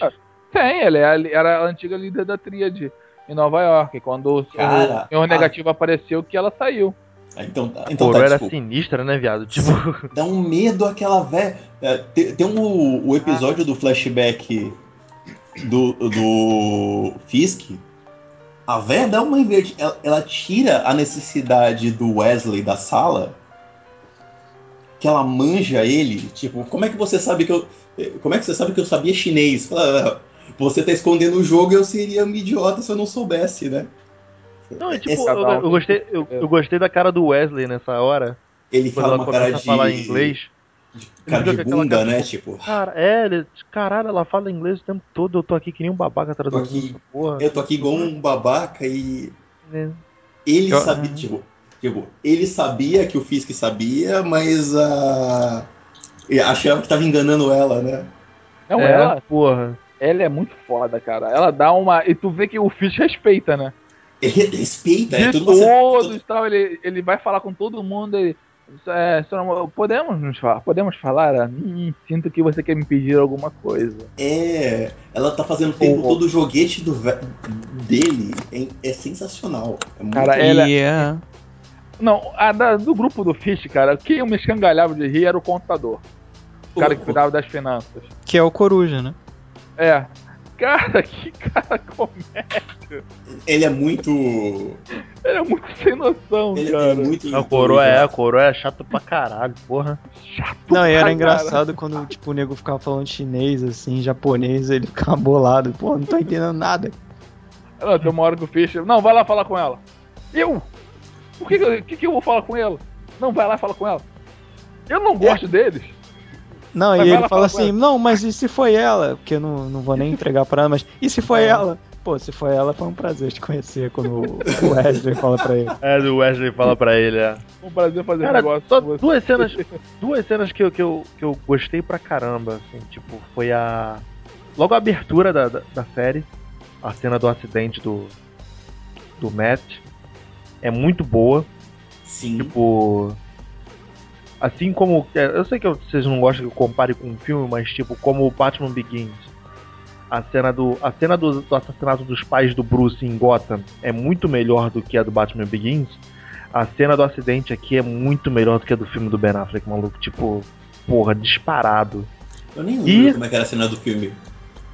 tem ela é era a antiga líder da tríade em Nova York. Quando o
Cara,
senhor
a-
negativo apareceu, que ela saiu.
Ah, Então, tá-
A
então
coroa
tá,
era
desculpa.
sinistra, né, viado? Tipo,
Dá um medo aquela velha. É, tem tem um, o episódio do flashback do, do Fisk. A velha dá uma invertida. Ela, ela tira a necessidade do Wesley da sala. Que ela manja ele. Tipo, como é que você sabe que eu. Como é que você sabe que eu sabia chinês? "Ah, Você tá escondendo o jogo e eu seria um idiota se eu não soubesse, né?
não, tipo, eu, eu gostei, eu, eu gostei da cara do Wesley nessa hora.
ele fala
ela
uma cara de.
falar inglês.
Cara
Ele
de
viu que aquela
bunda,
cara-
né? Tipo,
Cara, é, ele, caralho, ela fala inglês o tempo todo, eu tô aqui que nem um babaca traduzindo
aqui.
essa porra.
eu tô aqui igual um babaca e.
né?
Ele
Eu-
sabia, tipo, tipo, ele sabia que o Fisk sabia, mas a. ele achava que tava enganando ela, né?
Não,
é,
ela,
porra.
ela é muito foda, cara. Ela dá uma. E tu vê que o Fisk respeita, né?
Ele respeita, é
De
tudo uma-
todos e tal, ele, ele vai falar com todo mundo. Ele, é, podemos nos falar? Podemos falar? Ah, Hum, sinto que você quer me pedir alguma coisa.
É. Ela tá fazendo o tempo todo o joguete do dele. É, é sensacional. É muito
Cara, ela-
E é.
Não, a da- do grupo do Fisk, cara, quem eu me escangalhava de rir era o contador. O cara que cuidava das finanças.
Que é o Coruja, né?
É. Cara, que cara comédia.
Ele é muito.
Ele é muito sem noção,
Ele
cara.
é muito.
A coroa é, a coroa é chato pra caralho, porra.
Não, e era engraçado quando tipo, o nego ficava falando chinês, assim, japonês, ele ficava bolado. Pô, não tô entendendo nada.
Não, tem uma hora que o Fisk. Não, vai lá falar com ela. Eu? Por que, que, eu- que, eu vou falar com ela? Não, vai lá e fala com ela. Eu não gosto deles.
Não,
Mas
e ele fala
falar
assim, não, mas e se foi ela? Porque eu não, não vou nem entregar pra ela, mas e se foi ela? Pô, se foi ela, foi um prazer te conhecer quando o Wesley fala pra ele.
É, do Wesley fala pra ele, é.
Um prazer fazer
Cara,
negócio
só
com você.
duas cenas, duas cenas que eu, que, eu, que eu gostei pra caramba, assim, tipo, foi a. Logo a abertura da, da, da série, a cena do acidente do. do Matt. É muito boa.
Sim.
Tipo. Assim como. é, Eu sei que vocês não gostam que eu compare com um filme, mas tipo, como o Batman Begins. A cena, do, a cena do, do assassinato dos pais do Bruce em Gotham é muito melhor do que a do Batman Begins. A cena do acidente aqui é muito melhor do que a do filme do Ben Affleck, maluco. Tipo, porra, disparado.
Eu nem lembro
E-
como é que era a cena do filme.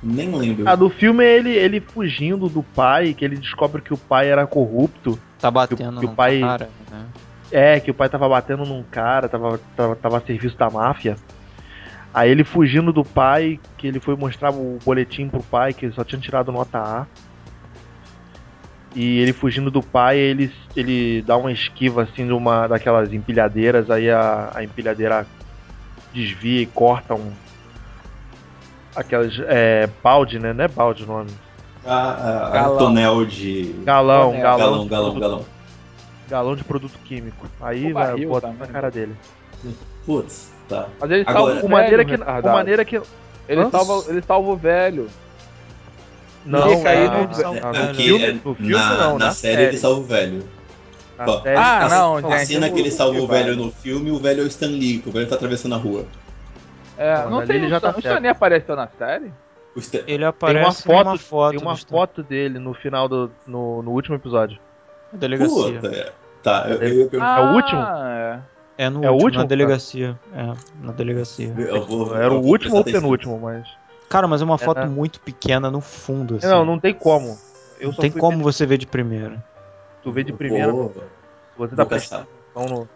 Nem lembro.
A do filme é ele, ele fugindo do pai, que ele descobre que o pai era corrupto.
Tá batendo
Que o
no
pai-
cara, né?
É, que o pai tava batendo num cara, tava, tava, tava a serviço da máfia. Aí ele fugindo do pai, que ele foi mostrar o boletim pro pai, que ele só tinha tirado nota A. E ele fugindo do pai, ele, ele dá uma esquiva assim de uma daquelas empilhadeiras, aí a, a empilhadeira desvia e corta um. Aquelas. É. balde, né? Não é balde o nome.
A, a, a
Galão.
tonel de.
Galão,
Tonel.
galão.
Galão, galão,
produto-
galão.
galão de produto químico. Aí
O
vai bota na cara dele.
Putz, tá.
Mas ele
Agora-
salva o
Com maneira
velho,
que.
retardado.
Com maneira que.
Ele
Hã?
salva, ele salva o velho.
Não, é,
no-
no,
Aqui,
filme,
é-
no filme
na,
não,
na
na
série ele salva o velho.
Ah,
a,
não,
a
gente,
cena
o-
que ele salva o
o
velho no filme, o velho é o Stan Lee, que o velho tá atravessando a rua.
É, não tem
ele já tá
o. Stan apareceu na série?
O Stan-
Ele
Tem uma
aparece
foto,
foto,
tem uma foto dele no final do. no, no último episódio.
na delegacia.
Puta, é. Tá, eu, eu, ia perguntar-
o último?
é.
É no
É o
último,
último,
na delegacia. É, na delegacia.
eu vou-
Era
eu
o
vou
último ou
atenção.
penúltimo, mas.
Cara, mas é uma foto
É.
muito pequena no fundo, assim.
Não, não tem como. Eu
Não
só
tem
fui
como
ver-
você ver de primeira.
Tu vê de primeira,
Vou-
você tá prestando atenção no.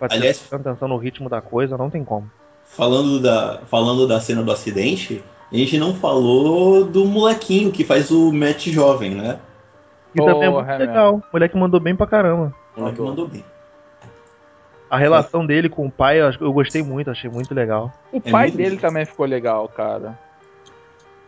Aliás-
prestando atenção no ritmo da coisa, não tem como.
Falando da, falando da cena do acidente, a gente não falou do molequinho que faz o Matt jovem, né?
E também é muito
meu.
legal. O moleque mandou bem pra caramba.
O moleque mandou bem.
A relação dele com o pai, eu, acho- eu gostei muito, achei muito legal.
O
É
pai dele também ficou legal, cara.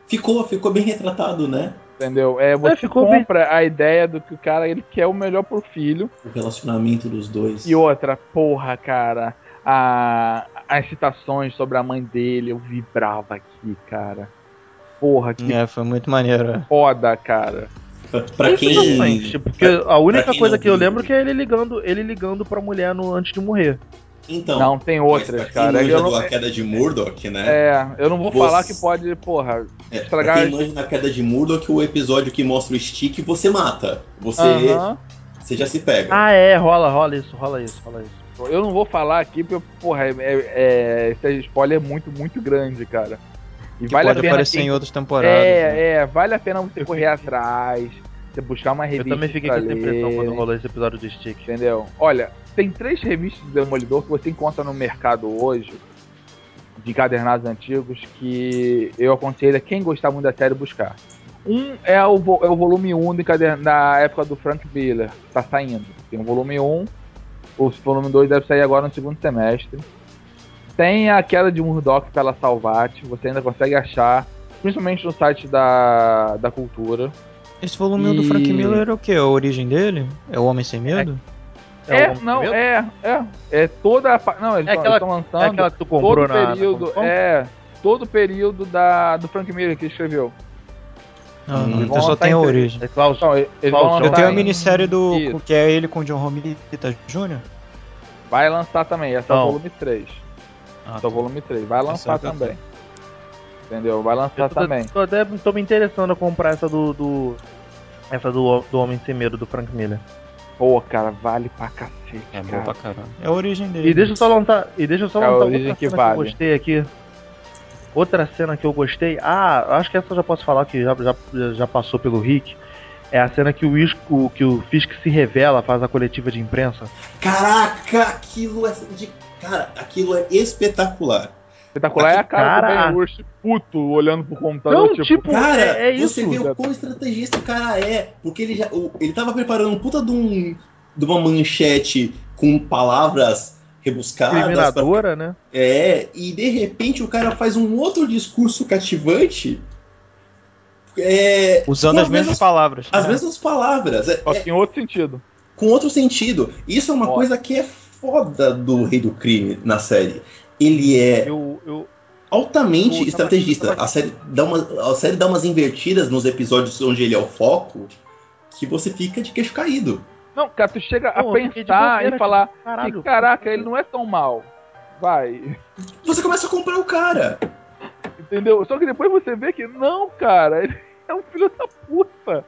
Ficou, ficou bem retratado, né?
Entendeu? É, você
ficou bem.
compra a ideia do que o cara ele quer o melhor pro filho.
O relacionamento dos dois.
E outra, porra, cara, a, as citações sobre a mãe dele, eu vibrava aqui, cara. Porra, que
É, foi muito maneiro. é.
foda, cara.
Pra, quem.
Porque a única coisa que eu lembro que é ele ligando, ele ligando pra mulher no, antes de morrer.
Então.
não, tem
mas
outras,
pra quem
cara.
manja
Eu não,
do A Queda de Murdoch, né?
é, eu não vou
Você-
falar que pode, porra.
É,
estragar-
Pra quem manja na Queda de Murdoch, o episódio que mostra o stick, você mata. Você,
aham.
você já se pega.
Ah, é, rola, rola isso, rola isso, rola isso.
Eu não vou falar aqui porque, porra, é, é, é- esse spoiler é muito, muito grande, cara. E
Que
vale
pode
a pena
aparecer
quem-
em outras temporadas. né?
É, é, vale a pena você correr atrás, você buscar uma
Eu
revista.
também fiquei com essa impressão quando rolou esse episódio do Stick.
Entendeu? Olha, tem três revistas de Demolidor que você encontra no mercado hoje, de encadernados antigos, que eu aconselho a quem gostar muito da série buscar. Um é o, vo- é o volume 1 do da época do Frank Miller, que tá saindo. Tem o volume 1, o volume 2 deve sair agora no segundo semestre. Tem a queda de Murdoch pela Salvat, você ainda consegue achar, principalmente no site da, da Cultura.
Esse volume do Frank
E-
Miller é o quê? A origem dele? É o Homem Sem Medo?
É,
o Homem
não, é, é. É toda a. Não, eles
É aquela-
estão lançando
É aquela que tu
todo
comprou
o
na,
período.
na
é, todo o período da, do Frank Miller que escreveu.
Não,
Hum,
não, eu só tem a
em-
origem.
É Klaus.
Então, eles
seu?
Eu tenho a minissérie do.
Isso.
que é ele com o John Romita Jr.
Vai lançar também, esse é o volume 3.
Ah,
é o volume 3. Vai lançar
Essa é
também. Entendeu? Vai lançar
Eu tô,
também.
tô até tô me interessando a comprar essa do. do- essa do, do Homem Sem Medo, do Frank Miller.
Pô, cara, vale pra cacete.
É bom
cara.
pra caramba. É a origem dele.
E deixa eu só lançar. E deixa eu só
É a
lançar
origem que
cena
vale.
que eu gostei aqui. Outra cena que eu gostei. Ah, acho que essa eu já posso falar que já, já, já passou pelo Rick. É a cena que o, Isco, que o Fisk se revela, faz a coletiva de imprensa.
Caraca, aquilo é. De... Cara, aquilo é espetacular.
Espetacular é a cara
Cara.
do Ben puto olhando pro computador,
Não,
tipo.
tipo,
Cara,
é, é isso.
você vê o quão estrategista o cara é. Porque ele já. ele tava preparando um puta de, um, de uma manchete com palavras rebuscadas. pra-
Discriminadora, né?
É, e de repente o cara faz um outro discurso cativante. É,
Usando
com
as mesmas palavras.
As
É.
mesmas palavras. É,
Só
é,
que em outro sentido.
com outro sentido. Isso é uma
Ó.
coisa que é foda do Rei do Crime na série. Ele é
Eu, eu,
altamente
Eu
estrategista. A série, dá uma, a série dá umas invertidas nos episódios onde ele é o foco que você fica de queixo caído.
Não, cara, tu chega
Pô,
a pensar e falar
caralho.
que, caraca, ele não é tão mal. Vai.
Você começa a comprar o cara.
Entendeu? Só que depois você vê que não, cara, ele é um filho da puta.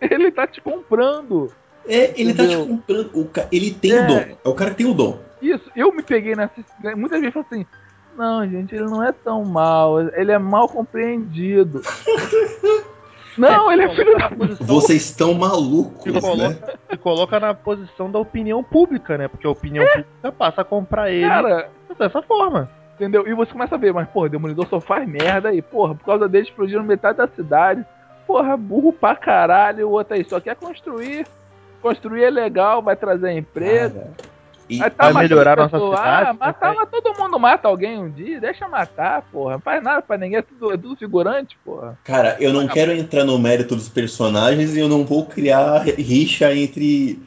Ele tá te comprando.
É, ele tá te
Entendeu?
comprando. O ca... Ele tem
É.
o dom. É o cara que tem o dom.
Isso, eu me peguei nessa. Muitas vezes eu falo assim. Não, gente, ele não é tão mal. Ele é mal compreendido. Não, ele é filho da puta.
Vocês estão malucos,
se
né?
coloca, se coloca na posição da opinião pública, né? Porque a opinião pública passa a comprar ele
Cara,
dessa forma.
entendeu? E você começa a ver, mas, porra, Demolidor só faz merda aí. Porra, por causa dele explodiram metade da cidade. Porra, burro pra caralho. O outro aí só quer construir. Construir é legal, vai trazer emprego.
Cara, e
Vai
matando
melhorar nossa
pessoa.
cidade,
Ah, matar, mas todo mundo mata alguém um dia, deixa matar, porra. Não faz nada pra ninguém, é tudo, é tudo figurante, porra.
Cara, eu não quero entrar no mérito dos personagens e eu não vou criar rixa entre,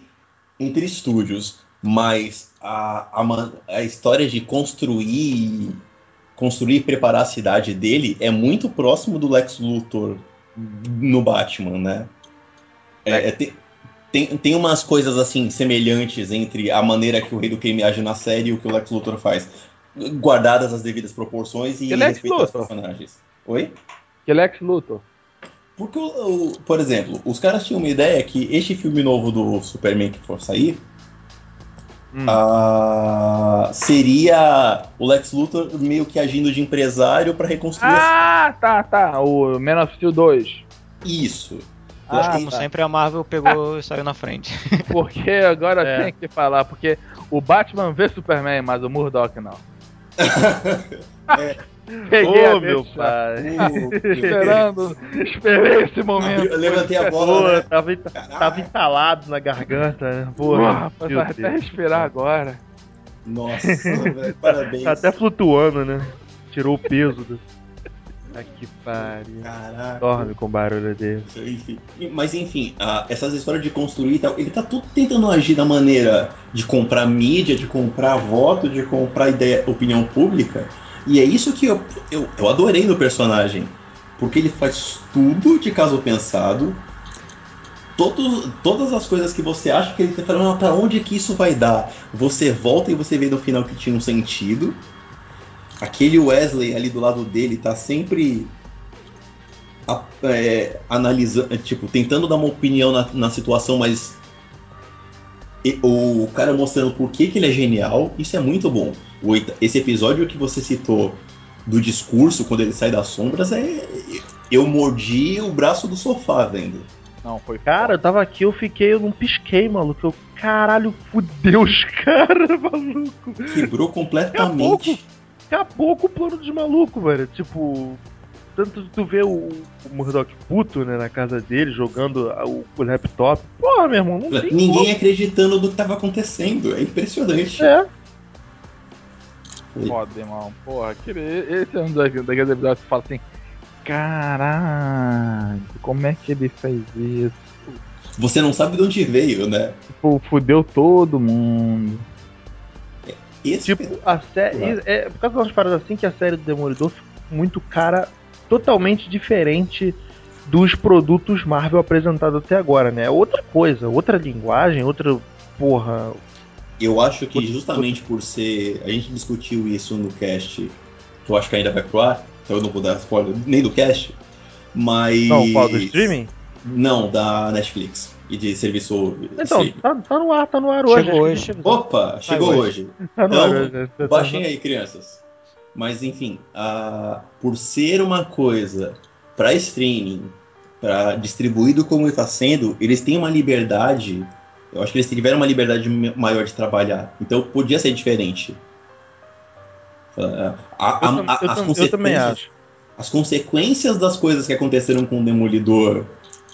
entre estúdios, mas a, a, a história de construir construir e preparar a cidade dele é muito próximo do Lex Luthor no Batman, né? É, é, tem, tem, tem umas coisas assim semelhantes entre a maneira que o Rei do Crime age na série e o que o Lex Luthor faz, guardadas as devidas proporções e respeito aos personagens. Oi?
Que Lex Luthor.
Porque, o- o- por exemplo, os caras tinham uma ideia que este filme novo do Superman que for sair
Hum.
ah, seria o Lex Luthor meio que agindo de empresário para reconstruir a
Ah, tá, tá. O Man of Steel 2.
Isso.
Ah,
acho que-
Como sempre, a Marvel pegou e saiu na frente.
Porque agora
É.
tem que falar, porque o Batman vê Superman, mas o Murdock não. Peguei
Ô,
a
meu pai.
Esperando, esperei esse momento.
Eu levantei a bola,
Pô,
né?
tava, tava entalado na garganta, né? Meu
vai até
Deus.
respirar agora.
Nossa, velho, parabéns.
Tá até flutuando, né? Tirou o peso do. Ah, que pariu.
Caraca.
Dorme com barulho dele.
Enfim. Mas enfim, ah, essas histórias de construir e tal, ele tá tudo tentando agir da maneira de comprar mídia, de comprar voto, de comprar ideia, opinião pública. E é isso que eu, eu, eu adorei no personagem. Porque ele faz tudo de caso pensado. Todos, todas as coisas que você acha que ele tá falando, "Ah, pra onde que isso vai dar? Você volta e você vê no final que tinha um sentido. Aquele Wesley ali do lado dele tá sempre a- é, analisando, tipo, tentando dar uma opinião na, na situação, mas e- o cara mostrando por que, que ele é genial, isso é muito bom. O oita- esse episódio que você citou do discurso, quando ele sai das sombras, é. Eu mordi o braço do sofá vendo.
Não, foi
Cara, eu tava aqui, eu fiquei, eu não pisquei, maluco. Eu, caralho, fudeu os caras, maluco.
Quebrou completamente.
Acabou com o plano dos malucos, velho. Tipo, tanto tu vê o, o Murdoch puto, né, na casa dele, jogando o, o laptop. Porra, meu irmão, não tem
Ninguém acreditando do que tava acontecendo. É impressionante.
como. É.
foda, irmão. Porra, aquele, esse é um daqueles daqueles episódios que você fala assim: caralho, como é que ele fez isso?
Você não sabe de onde veio, né?
Tipo, fudeu todo mundo.
Tipo, a série. É, por causa de umas paradas assim que a série do Demolidor ficou muito cara, totalmente diferente dos produtos Marvel apresentados até agora, né? Outra coisa, outra linguagem, outra. Porra.
Eu acho que justamente por ser. A gente discutiu isso no cast, que eu acho que ainda vai pro ar, então eu não vou dar spoiler nem do cast. Mas.
Não, qual do streaming?
Não, da Netflix e de serviço.
Então, tá, tá no ar, tá no ar hoje.
Chegou hoje.
Opa, chegou
hoje.
hoje.
que Tá
Então,
hoje. Tá-
Baixem aí, crianças. Mas enfim, a- por ser uma coisa para streaming, para distribuído como está sendo, eles têm uma liberdade. Eu acho que eles tiveram uma liberdade ma- maior de trabalhar. Então podia ser diferente. A- a-
Eu,
a-
eu
as
tam- eu também acho.
as consequências das coisas que aconteceram com o Demolidor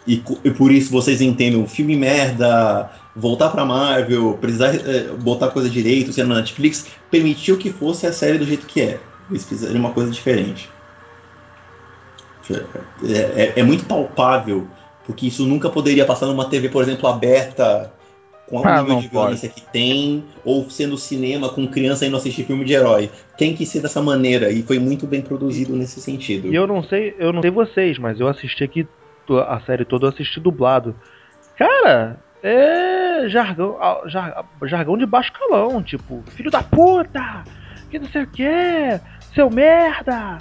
e, e por isso vocês entendem o filme merda, voltar pra Marvel, precisar eh, botar coisa direito, ser na Netflix, permitiu que fosse a série do jeito que é. Eles fizeram uma coisa diferente. É, é- é muito palpável, porque isso nunca poderia passar numa TV, por exemplo, aberta, com o
Ah,
nível de violência que tem, ou sendo cinema com criança indo assistir filme de herói. Tem que ser dessa maneira, e foi muito bem produzido nesse sentido.
E eu não sei, eu não sei vocês, mas eu assisti aqui a série toda, eu assisti dublado. Cara, é jargão, jar- jargão de baixo calão, tipo, filho da puta, que não sei o que, seu merda,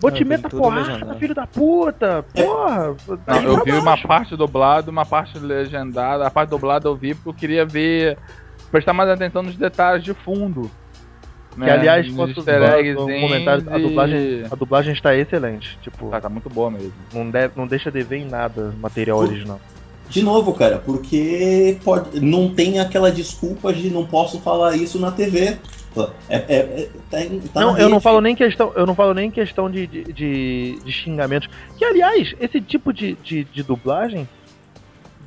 vou
Ah,
te
vi
meter porrada, filho da puta, porra.
Não, eu
pra
vi uma
baixo.
parte dublada, uma parte legendada. A parte dublada eu vi porque eu queria ver. prestar mais atenção nos detalhes de fundo.
Que aliás,
nos
posso
easter
usar
eggs
um comentário, a dublagem, a dublagem está excelente, tipo,
Tá, tá muito boa mesmo.
não, deve, não deixa de ver em nada material
Fu-
original.
De novo, cara, porque pode, não tem aquela desculpa de não posso falar isso na TV. É, é- é- tá tá
não, eu não falo nem questão, eu não falo nem questão de, de, de, de xingamentos. Que aliás, esse tipo de, de, de dublagem,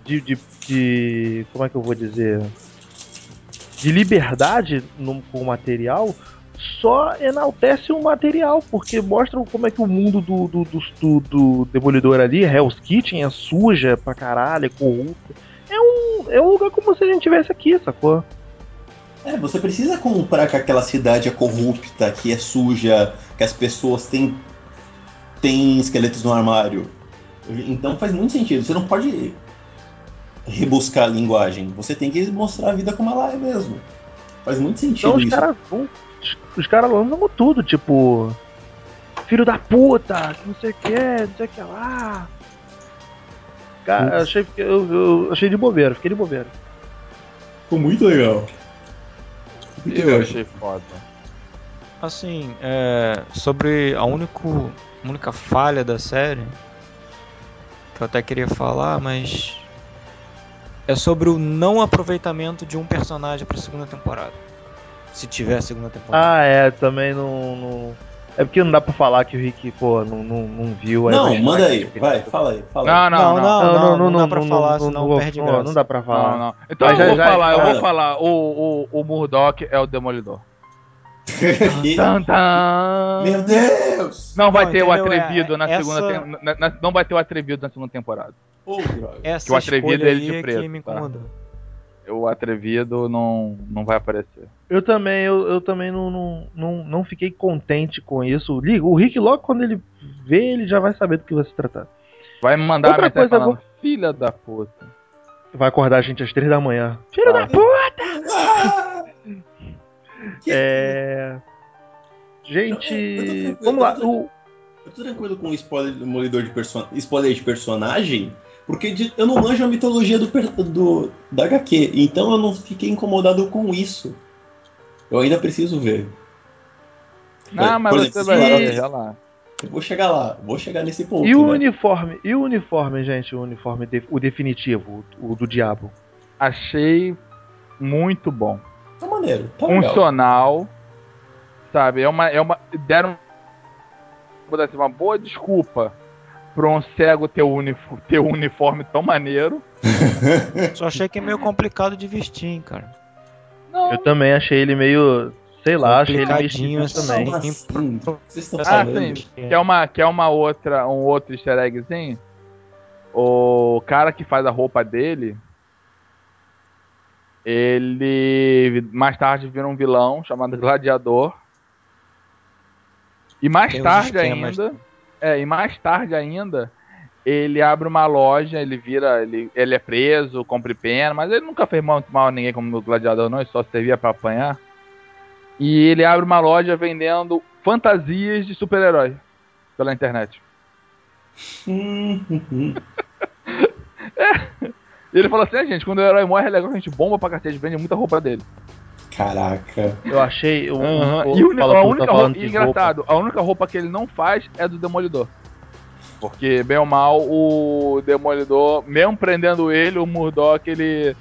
de, de, de- como é que eu vou dizer, de liberdade no, com o material, só enaltece o material, porque mostra como é que o mundo do, do, do, do, do Demolidor ali, Hell's Kitchen, é suja pra caralho, é corrupto. É um, é um lugar como se a gente tivesse aqui, sacou?
É, você precisa comprar que aquela cidade é corrupta, que é suja, que as pessoas têm, têm esqueletos no armário. Então faz muito sentido. Você não pode rebuscar a linguagem. Você tem que mostrar a vida como ela é mesmo. Faz muito sentido
Então os
isso.
caras vão. Os caras lançam tudo, tipo. Filho da puta, que não sei o que, não sei o que lá. Cara, eu achei, eu, eu achei de bobeira, fiquei de bobeira.
Ficou muito legal. Muito
Eu
legal.
achei foda.
Assim, é, sobre a único, a única falha da série, que eu até queria falar, mas é sobre o não aproveitamento de um personagem pra segunda temporada. Se tiver segunda temporada.
Ah, é, também não. não- É porque não dá pra falar que o Rick, pô, não, não, não viu. aí
Não,
vai-
manda aí. Vai, fala aí. Fala aí.
Não, não, não.
não, não dá pra falar, senão
vou-
perde
não,
graça.
não dá pra falar.
Não, não. Então eu
já-
vou
já-
falar, eu
fala.
vou falar. O, o, o Murdoch é o Demolidor. Tan.
Meu Deus!
Não vai
Não,
ter o
entendeu?
atrevido
É,
na
essa-
segunda tem- na- na- Não vai ter o atrevido na segunda temporada.
Droga.
Essa
que o atrevido é ele de
é
preto,
me
tá? O atrevido não, não vai aparecer.
Eu também, eu, eu também não, não, não, não fiquei contente com isso. Liga, o Rick, logo quando ele vê, ele já vai saber do que vai se tratar.
Vai me mandar
Outra coisa,
falando, filha da puta.
Vai acordar a gente às três da manhã. Filho
Vai.
da puta!
Ah! Que-
É.
Eu
Gente, vamos lá.
eu tô-
O,
Eu tô tranquilo com o spoiler demolidor de person... spoiler de personagem, porque de- eu não manjo a mitologia do, per- do da HQ, então eu não fiquei incomodado com isso. Eu ainda preciso ver.
Não,
Por
mas
exemplo,
você vai olha lá.
Eu vou chegar lá, vou chegar nesse ponto.
e o
né?
uniforme? E o uniforme, gente? O uniforme, de- o definitivo, o do diabo.
Achei muito bom.
Tá maneiro, tá legal.
Funcional. Sabe? É uma. É uma deram vou dar assim, uma boa desculpa pra um cego ter, um unif- ter um uniforme tão maneiro.
Só achei que é meio complicado de vestir, hein, cara.
Não.
Eu também achei ele meio. Sei lá, achei ele meio
assim.
também.
Assim? Vocês estão
Ah,
falando?
sim. Quer uma, quer uma outra, um outro easter eggzinho? O cara que faz a roupa dele, ele mais tarde vira um vilão chamado Gladiador. E mais
Tem
tarde ainda, é, e mais tarde ainda, ele abre uma loja, ele vira, ele, ele é preso, cumpre pena, mas ele nunca fez mal, mal a ninguém como Gladiador não, ele só servia pra apanhar. E ele abre uma loja vendendo fantasias de super-herói pela internet.
Hum.
E ele falou assim, ah, gente, quando o herói morre é legal que a gente bomba pra cacete, vende muita roupa dele.
Caraca.
Eu achei. Um, um-
E o a única
tá
roupa, e engraçado, a única roupa que ele não faz é do Demolidor. Porque, bem ou mal, o Demolidor, mesmo prendendo ele, o Murdoch, ele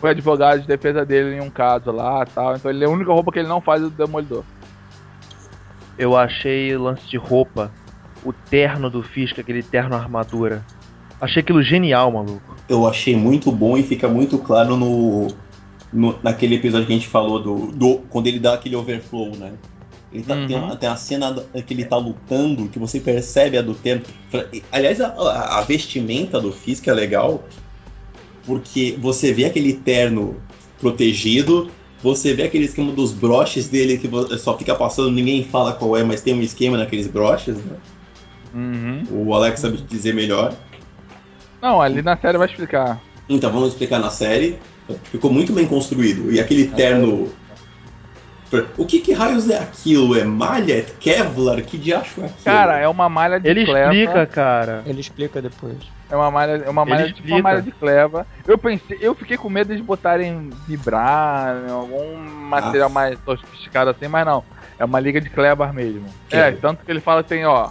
foi advogado de defesa dele em um caso lá tal. Então ele, a única roupa que ele não faz é do Demolidor.
Eu achei o lance de roupa, o terno do Fisk, aquele terno armadura. Achei aquilo genial, maluco.
Eu achei muito bom e fica muito claro no, no- naquele episódio que a gente falou do, do quando ele dá aquele overflow, né? Ele tá, tem,
Uhum.
uma, tem a cena que ele tá lutando, que você percebe a do tempo. Aliás, a, a- vestimenta do Fisk é legal, porque você vê aquele terno protegido, você vê aquele esquema dos broches dele que só fica passando, ninguém fala qual é, mas tem um esquema naqueles broches, né?
Uhum.
O Alex sabe dizer melhor.
Não, ali na série vai explicar.
Então vamos explicar na série. Ficou muito bem construído. E aquele terno. O que, que raios é aquilo? É malha? É Kevlar? Que diacho é aquilo?
Cara, é uma malha de
Ele
cleva.
explica, cara.
Ele explica depois.
É uma malha, é uma
Ele
malha, tipo uma
explica.
malha de cleva. Eu pensei, eu fiquei com medo de botarem vibrar, né, algum material
Ah.
mais sofisticado assim, mas não. É uma liga de clevar mesmo.
Que
É,
bom.
tanto que ele fala assim, ó.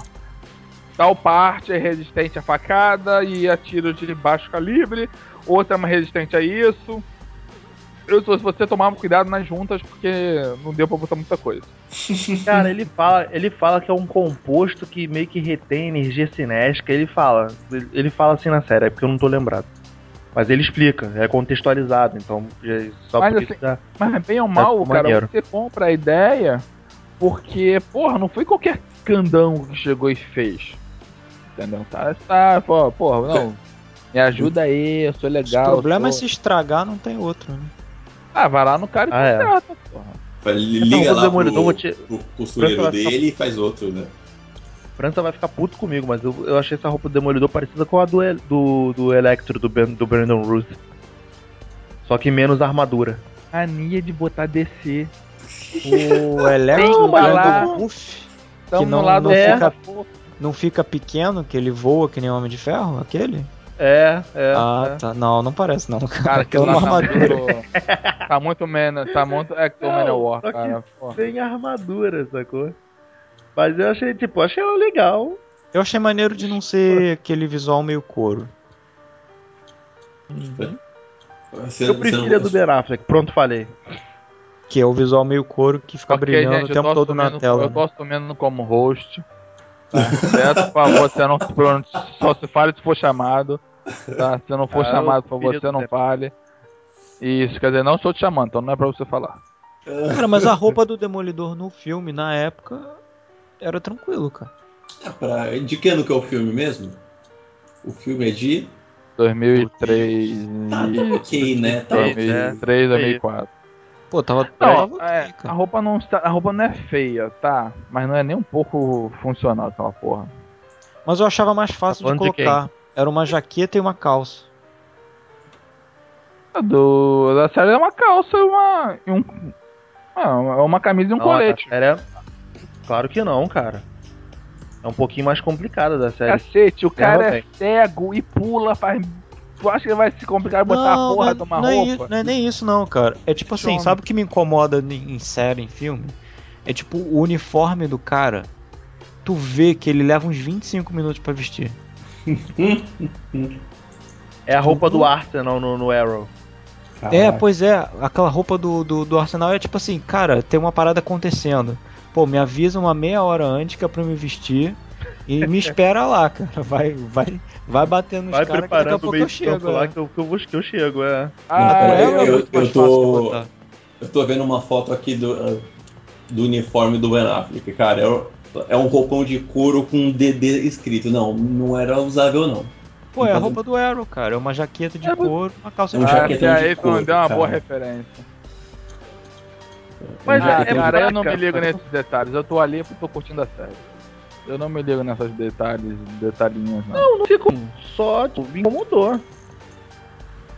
Tal parte é resistente a facada e a tiro de baixo calibre, outra é mais resistente a isso. Eu, se você tomar cuidado nas juntas, porque não deu pra botar muita coisa.
Cara, ele fala, ele fala que é um composto que meio que retém energia cinética. Ele fala, ele fala assim na série, é porque eu não tô lembrado. Mas ele explica, é contextualizado, então já- só
Mas assim,
dá-
Mas bem ou mal,
ficou
cara,
maneiro.
você compra a ideia porque, porra, não foi qualquer candango que chegou e fez. Entendeu? Tá, tá, pô, porra, não. Me ajuda aí, eu sou legal.
o problema é
sou...
se estragar, não tem outro, né?
Ah, vai lá no cara e
Ah, é.
contrata, porra.
Liga
Então,
lá
Demolidor,
pro,
te-
pro costureiro dele e faz outro, né?
França vai ficar puto comigo, mas eu, eu achei essa roupa do Demolidor parecida com a do, do, do Electro, do, ben, do Brandon Ruth. Só que menos armadura.
Mania de botar DC.
O Electro
lá.
Brandon
Tamo
Que não-
no lado
não
é,
fica- não fica pequeno, que ele voa que nem Homem de Ferro, aquele?
É, é.
ah,
é.
tá. Não, não parece não.
Cara, que
Tem uma
tá
armadura.
muito, tá muito menos, tá muito
Não,
Manowar, cara.
Sem armadura, sacou? Mas eu achei, tipo, achei legal.
Eu achei maneiro de não ser aquele visual meio couro.
Você-
Eu prefiro a do Ben Affleck, pronto, falei.
Que é o visual meio couro que fica brilhando
gente,
o tempo todo na tela.
Eu tô assumindo como host. Tá? certo? Por favor, você não se pronuncie, só se fale se for chamado. Tá? Se não for
Ah,
chamado, por favor, você não
ter-
fale. Isso, quer dizer, não estou te chamando, então não é pra você falar.
Cara, mas a roupa do Demolidor no filme, na época, era tranquilo, cara.
É pra... De que ano que é o filme mesmo? O filme é de.
2003.
Tá, tá ok, né? Tá
É,
2003, 2004.
Pô, tava,
Não, é, a roupa não está, a roupa não é feia, tá? Mas não é nem um pouco funcional aquela porra.
Mas eu achava mais fácil
Tá
de
falando de
colocar. Era uma jaqueta e uma calça.
A Do da série é uma calça e uma e um é uma camisa e um
Não,
colete.
a série é- Claro que não, cara. É um pouquinho mais complicada da série.
Cacete, o cara é
bem.
cego e pula, faz. Tu acha que vai se complicar botar a porra
não,
de uma
não é,
roupa?
isso- não é nem isso não, cara. É tipo assim, sabe o que me incomoda em série, em filme? É tipo o uniforme do cara. Tu vê que ele leva uns 25 minutos pra vestir.
É a roupa do Arsenal no, no Arrow.
É, pois é, aquela roupa do, do, do Arsenal é tipo assim, cara, tem uma parada acontecendo. Pô, me avisa uma meia hora antes que é pra eu me vestir e me espera lá, cara. Vai, vai, vai batendo nos
Vai
caras que daqui a
preparando o
pouco
meio
eu
campo
chego.
lá
é.
que eu, que, eu vou, que eu chego, é.
Ah,
aí,
é
eu-
muito mais
eu tô-. Eu tô vendo uma foto aqui do, do uniforme do Ben Affleck, cara. É, um- é um roupão de couro com um DD escrito. Não, não era usável, não.
Pô, é a roupa do Arrow, cara. É uma jaqueta de
É,
couro, uma calça
É um
de
ah,
jaquetão de
aí tu não
couro,
deu uma
cara.
boa referência.
Mas
Um
ah,
é-
cara, eu não me ligo
cara.
nesses detalhes. Eu tô ali porque tô curtindo a série. Eu não me ligo nessas detalhes, detalhinhos, não.
Não, não fico só, tipo, me incomodou.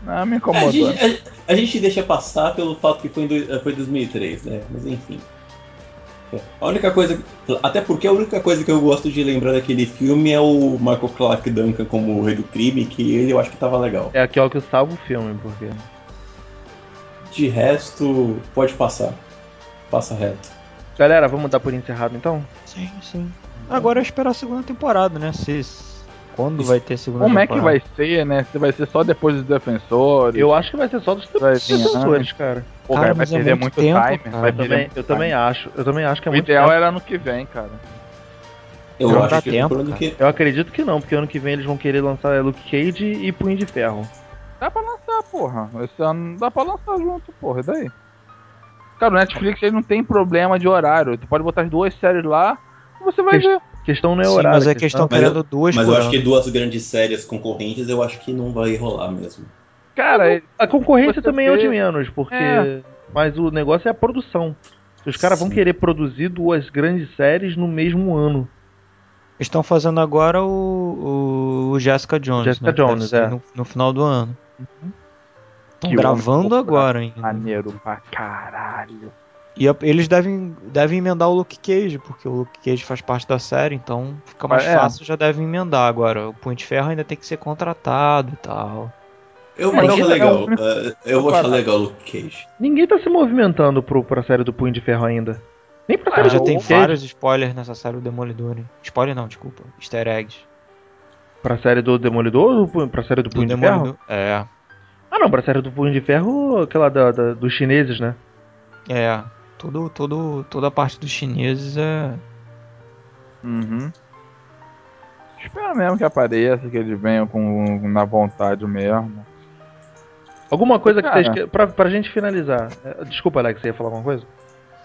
Não, me
A
incomodou.
gente, a- a gente deixa passar pelo fato que foi em dois- foi 2003, né? Mas enfim. A única coisa. Até porque a única coisa que eu gosto de lembrar daquele filme é o Michael Clark Duncan como o rei do crime, que ele eu acho que tava legal.
É aquilo que salva o filme, porque.
De resto, pode passar. Passa reto.
Galera, vamos dar por encerrado então?
Sim, sim. Agora é esperar a segunda temporada, né? Se, quando vai ter segunda
Como é que
temporada?
vai ser, né? Se vai ser só depois dos defensores.
Eu acho que vai ser só dos defensores, cara.
Pô,
Cara,
vai
é
perder
muito
muito,
tempo,
time.
cara.
Vai
também,
muito
eu também
time.
acho. Eu também acho que é
O
muito
ideal
tempo.
era ano que vem, cara.
Eu
Não
acho que
tempo,
ano que-
Eu acredito que não, porque ano que vem eles vão querer lançar Luke Cage e Punho de Ferro.
Dá pra lançar, porra. Esse ano dá pra lançar junto, porra. E daí? Cara, o Netflix ele não tem problema de horário. Tu pode botar as duas séries lá você vai
Que-
ver.
Questão não é horário.
mas é que eles estão
Mas
querendo duas
Mas eu acho
ano.
que duas grandes séries concorrentes eu acho que não vai rolar mesmo.
Cara,
A concorrência também é o de menos, porque.
É.
Mas o negócio é a produção. Os caras vão querer produzir duas grandes séries no mesmo ano.
Eles estão fazendo agora o, o Jessica Jones.
Jessica
né?
Jones,
sair
é.
No, no final do ano. Estão
Que
gravando agora ainda.
maneiro pra caralho.
E a- eles devem, devem emendar o Luke Cage, porque o Luke Cage faz parte da série, então fica mais
é.
fácil, já devem emendar. Agora, o Punho de Ferro ainda tem que ser contratado e tal.
Eu vou achar
não-
legal. eh, eu vou achar legal o Luke Cage.
Ninguém tá se movimentando pro, pra série do Punho de Ferro ainda. Nem pra
Ah,
série
já
do
tem
Cage.
vários spoilers nessa série do Demolidor. hein? Spoiler não, desculpa. Easter eggs.
Pra série do Demolidor ou pra série do
Do
Punho de Ferro?
É.
Ah não, pra série do Punho de Ferro, aquela da, da- dos chineses, né?
É. Tudo, tudo, toda a parte dos chineses é.
Uhum. Espero mesmo que apareça, que eles venham com, na vontade mesmo.
Alguma coisa que
Cara.
vocês pra, pra gente finalizar. É, Desculpa, Alex, você ia falar alguma coisa?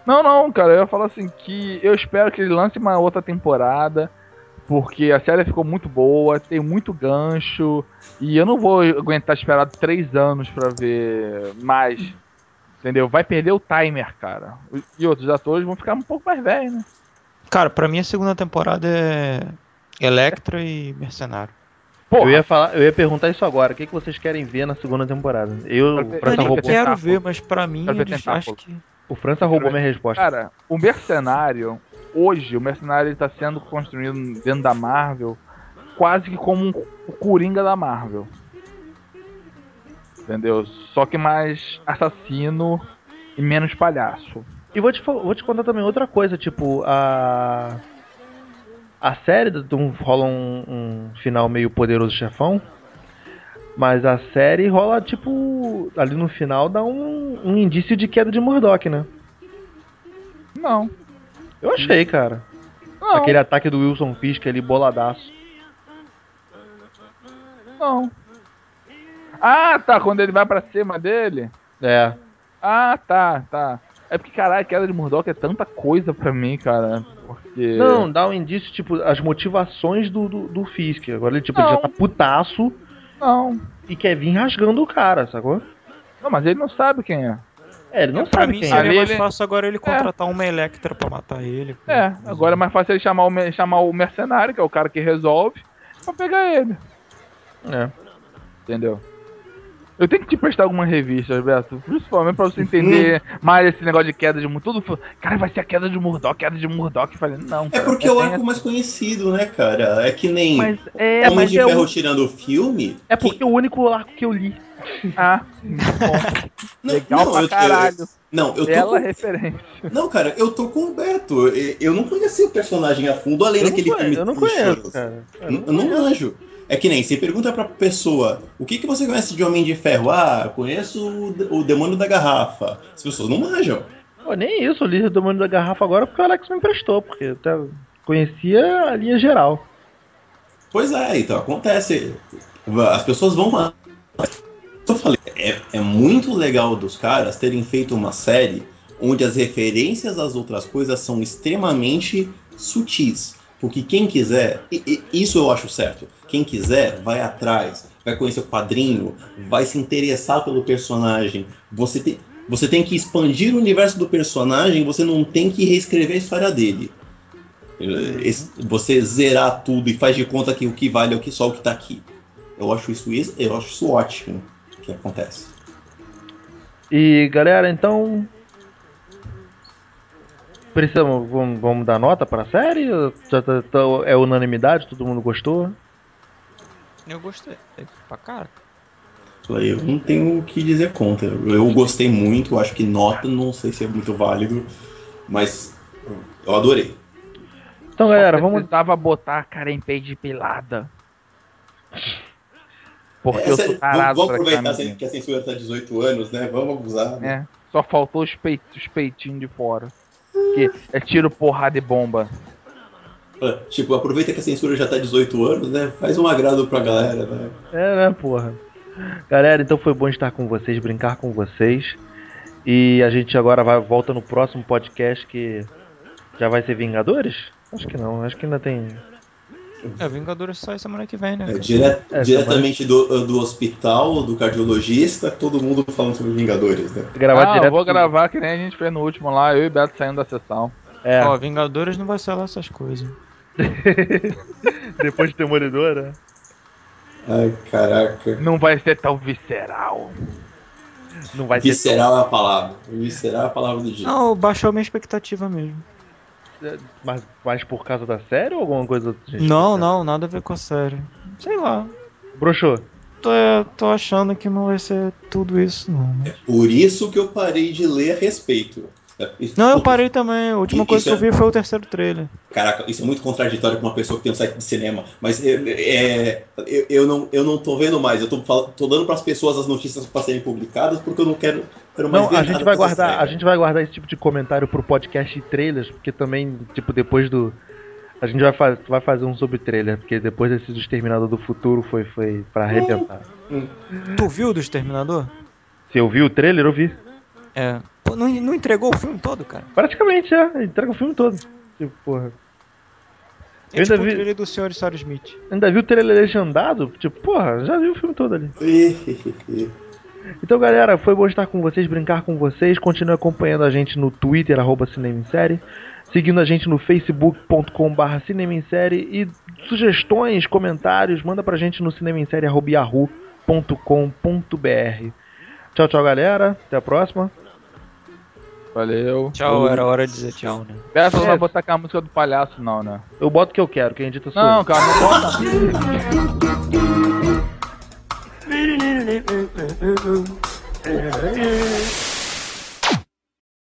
Não, não, cara, eu ia falar assim que eu espero que ele lance uma outra temporada, porque a série ficou muito boa, tem muito gancho, e eu não vou aguentar esperar três anos pra ver mais. Entendeu? Vai perder o timer, cara. E outros atores vão ficar um pouco mais velhos, né?
Cara, pra mim a segunda temporada é Electra e Mercenário.
Porra,
Eu ia falar, eu ia perguntar isso agora. O que, que vocês querem ver na segunda temporada? Eu,
ver-
França
Quero
eu
roubou,
ver-
quero ver, mas pra mim
ver
eles acham que.
o França roubou minha resposta.
Cara, o Mercenário, hoje, o Mercenário está sendo construído dentro da Marvel quase que como um, o Coringa da Marvel. Entendeu? Só que mais assassino e menos palhaço.
E vou te, vou te contar também outra coisa, tipo, a. A série do- do- rola um, um final meio poderoso chefão. Mas a série rola, tipo, ali no final dá um, um indício de queda de Murdoch, né?
Não.
Eu achei, cara.
Não.
Aquele ataque do Wilson Fisk ali, boladaço.
Não. Ah, tá. Quando ele vai pra cima dele.
É.
Ah, tá, tá. É porque, caralho, a queda de Murdoch é tanta coisa pra mim, cara. Porque.
Não, dá um indício, tipo, as motivações do, do, do Fisk. Agora ele, tipo, ele já tá putaço
Não.
e quer vir rasgando o cara, sacou?
Não, mas ele não sabe quem é.
É, ele não
pra
sabe
mim
quem
seria
é.
Ali
mais
ele-
fácil agora ele contratar uma Electra pra matar ele.
É, agora é mais fácil ele chamar o, chamar o mercenário, que é o cara que resolve, pra pegar ele.
É.
Entendeu? Eu tenho que te prestar algumas revistas, Beto. Principalmente pra você entender mais esse negócio de queda de Murdoch. Tudo. Cara, vai ser a queda de Murdoch, queda de Murdoch. Falei, não.
É
cara,
porque é o arco mais conhecido, né, cara? É que nem
Mas é,
Homem
mas
de
é,
Ferro
o,
tirando o filme.
é porque é o único arco que eu li.
Ah,
Não,
legal
não,
pra
eu-
caralho.
eu- não, eu tô com-
referência.
Não, cara, eu tô com o Beto. Eu- não conheci o personagem a fundo, além
Eu
daquele
conheço,
filme
eu não conheço, cara.
Eu não- eu não manjo. É que nem, você pergunta pra pessoa, o que, que você conhece de Homem de Ferro? Ah, conheço o, o Demônio da Garrafa. As pessoas não manjam.
Pô, nem isso, eu li o Demônio da Garrafa agora porque o Alex me emprestou, porque eu até conhecia a linha geral.
Pois é, então acontece. As pessoas vão lá. Eu falei, é, é muito legal dos caras terem feito uma série onde as referências às outras coisas são extremamente sutis. Porque quem quiser, e- e- isso eu acho certo. Quem quiser, vai atrás, vai conhecer o quadrinho, vai se interessar pelo personagem. Você tem, você tem que expandir o universo do personagem, você não tem que reescrever a história dele. Esse- Você zerar tudo e faz de conta que o que vale é o que só o que tá aqui. Eu acho isso, isso- eu acho isso ótimo que acontece.
E galera, então. Precisamos. Vamos, vamos dar nota pra série? Já tá- tá- é unanimidade? Todo mundo gostou?
Eu gostei. Pra cara.
Eu não tenho o que dizer contra. Eu gostei muito, acho que nota, não sei se é muito válido, mas eu adorei.
Então, galera, vamos.
precisava botar a Karen Page pelada. Porque
É,
eu sou tarado
vamos, vamos aproveitar que a censura tá 18 anos, né? Vamos abusar. né?
É, só faltou os, peit os peitinhos de fora. Que é tiro, porrada e bomba.
Tipo, aproveita que a censura já tá 18 anos, né? Faz um agrado pra galera, né?
É, né, porra. Galera, então foi bom estar com vocês, brincar com vocês. E a gente agora vai volta no próximo podcast que já vai ser Vingadores? Acho que não, acho que ainda tem.
É, Vingadores sai semana que vem, né?
É, dire-
É,
diretamente do, do hospital, do cardiologista, todo mundo falando sobre Vingadores, né?
Gravar
ah,
direto.
eu vou gravar que nem a gente fez no último lá, eu e Beto saindo da sessão.
É,
Ó, Vingadores não vai ser lá essas coisas.
depois de Demolidor, né?
Ai, caraca.
Não vai ser tão visceral.
Não vai ser.
Visceral é a palavra. Visceral é a palavra do dia.
Não, baixou minha expectativa mesmo.
Mas, mas por causa da série ou alguma coisa? gente?
Não, não, nada a ver com a série. Sei lá.
Broxou.
Tô, tô achando que não vai ser tudo isso, não.
Por isso que eu parei de ler a respeito.
Não, eu parei também. A última
Isso
coisa que eu
é-
vi foi o terceiro trailer.
Caraca, isso é muito contraditório com uma pessoa que tem um site de cinema. Mas é, é, eu, eu não, eu não tô vendo mais. Eu tô, tô dando pras pessoas as notícias para serem publicadas porque eu não quero,
Não, a gente vai guardar,
série.
a gente vai guardar esse tipo de comentário pro podcast e trailers, porque também, tipo, depois do a gente vai, fa vai fazer um sobre trailer, porque depois desse do Exterminador do Futuro foi foi para arrebentar.
Tu viu do Exterminador?
Se eu vi o trailer, eu vi.
É. Pô, não, não entregou o filme todo, cara?
Praticamente, é, entrega o filme todo. Tipo, porra.
É
Eu
tipo
ainda
o
vi-
trailer do Sr. Sarah Smith.
Ainda vi o trailer legendado? Tipo, porra, já vi o filme todo ali. Então, galera, foi bom estar com vocês, brincar com vocês. Continue acompanhando a gente no Twitter, arroba Cinema em Série. seguindo a gente no facebook.com.br Cinema em Série e sugestões, comentários, manda pra gente no cinemassérie.yahoo.com.br. Tchau, tchau, galera. Até a próxima.
Valeu.
Tchau, era hora de dizer tchau, né?
Peça não
É.
vai botar com a música do palhaço, não, né?
Eu boto o que eu quero, quem edita sou
Não,
eu.
cara, não bota.
Mm-hmm.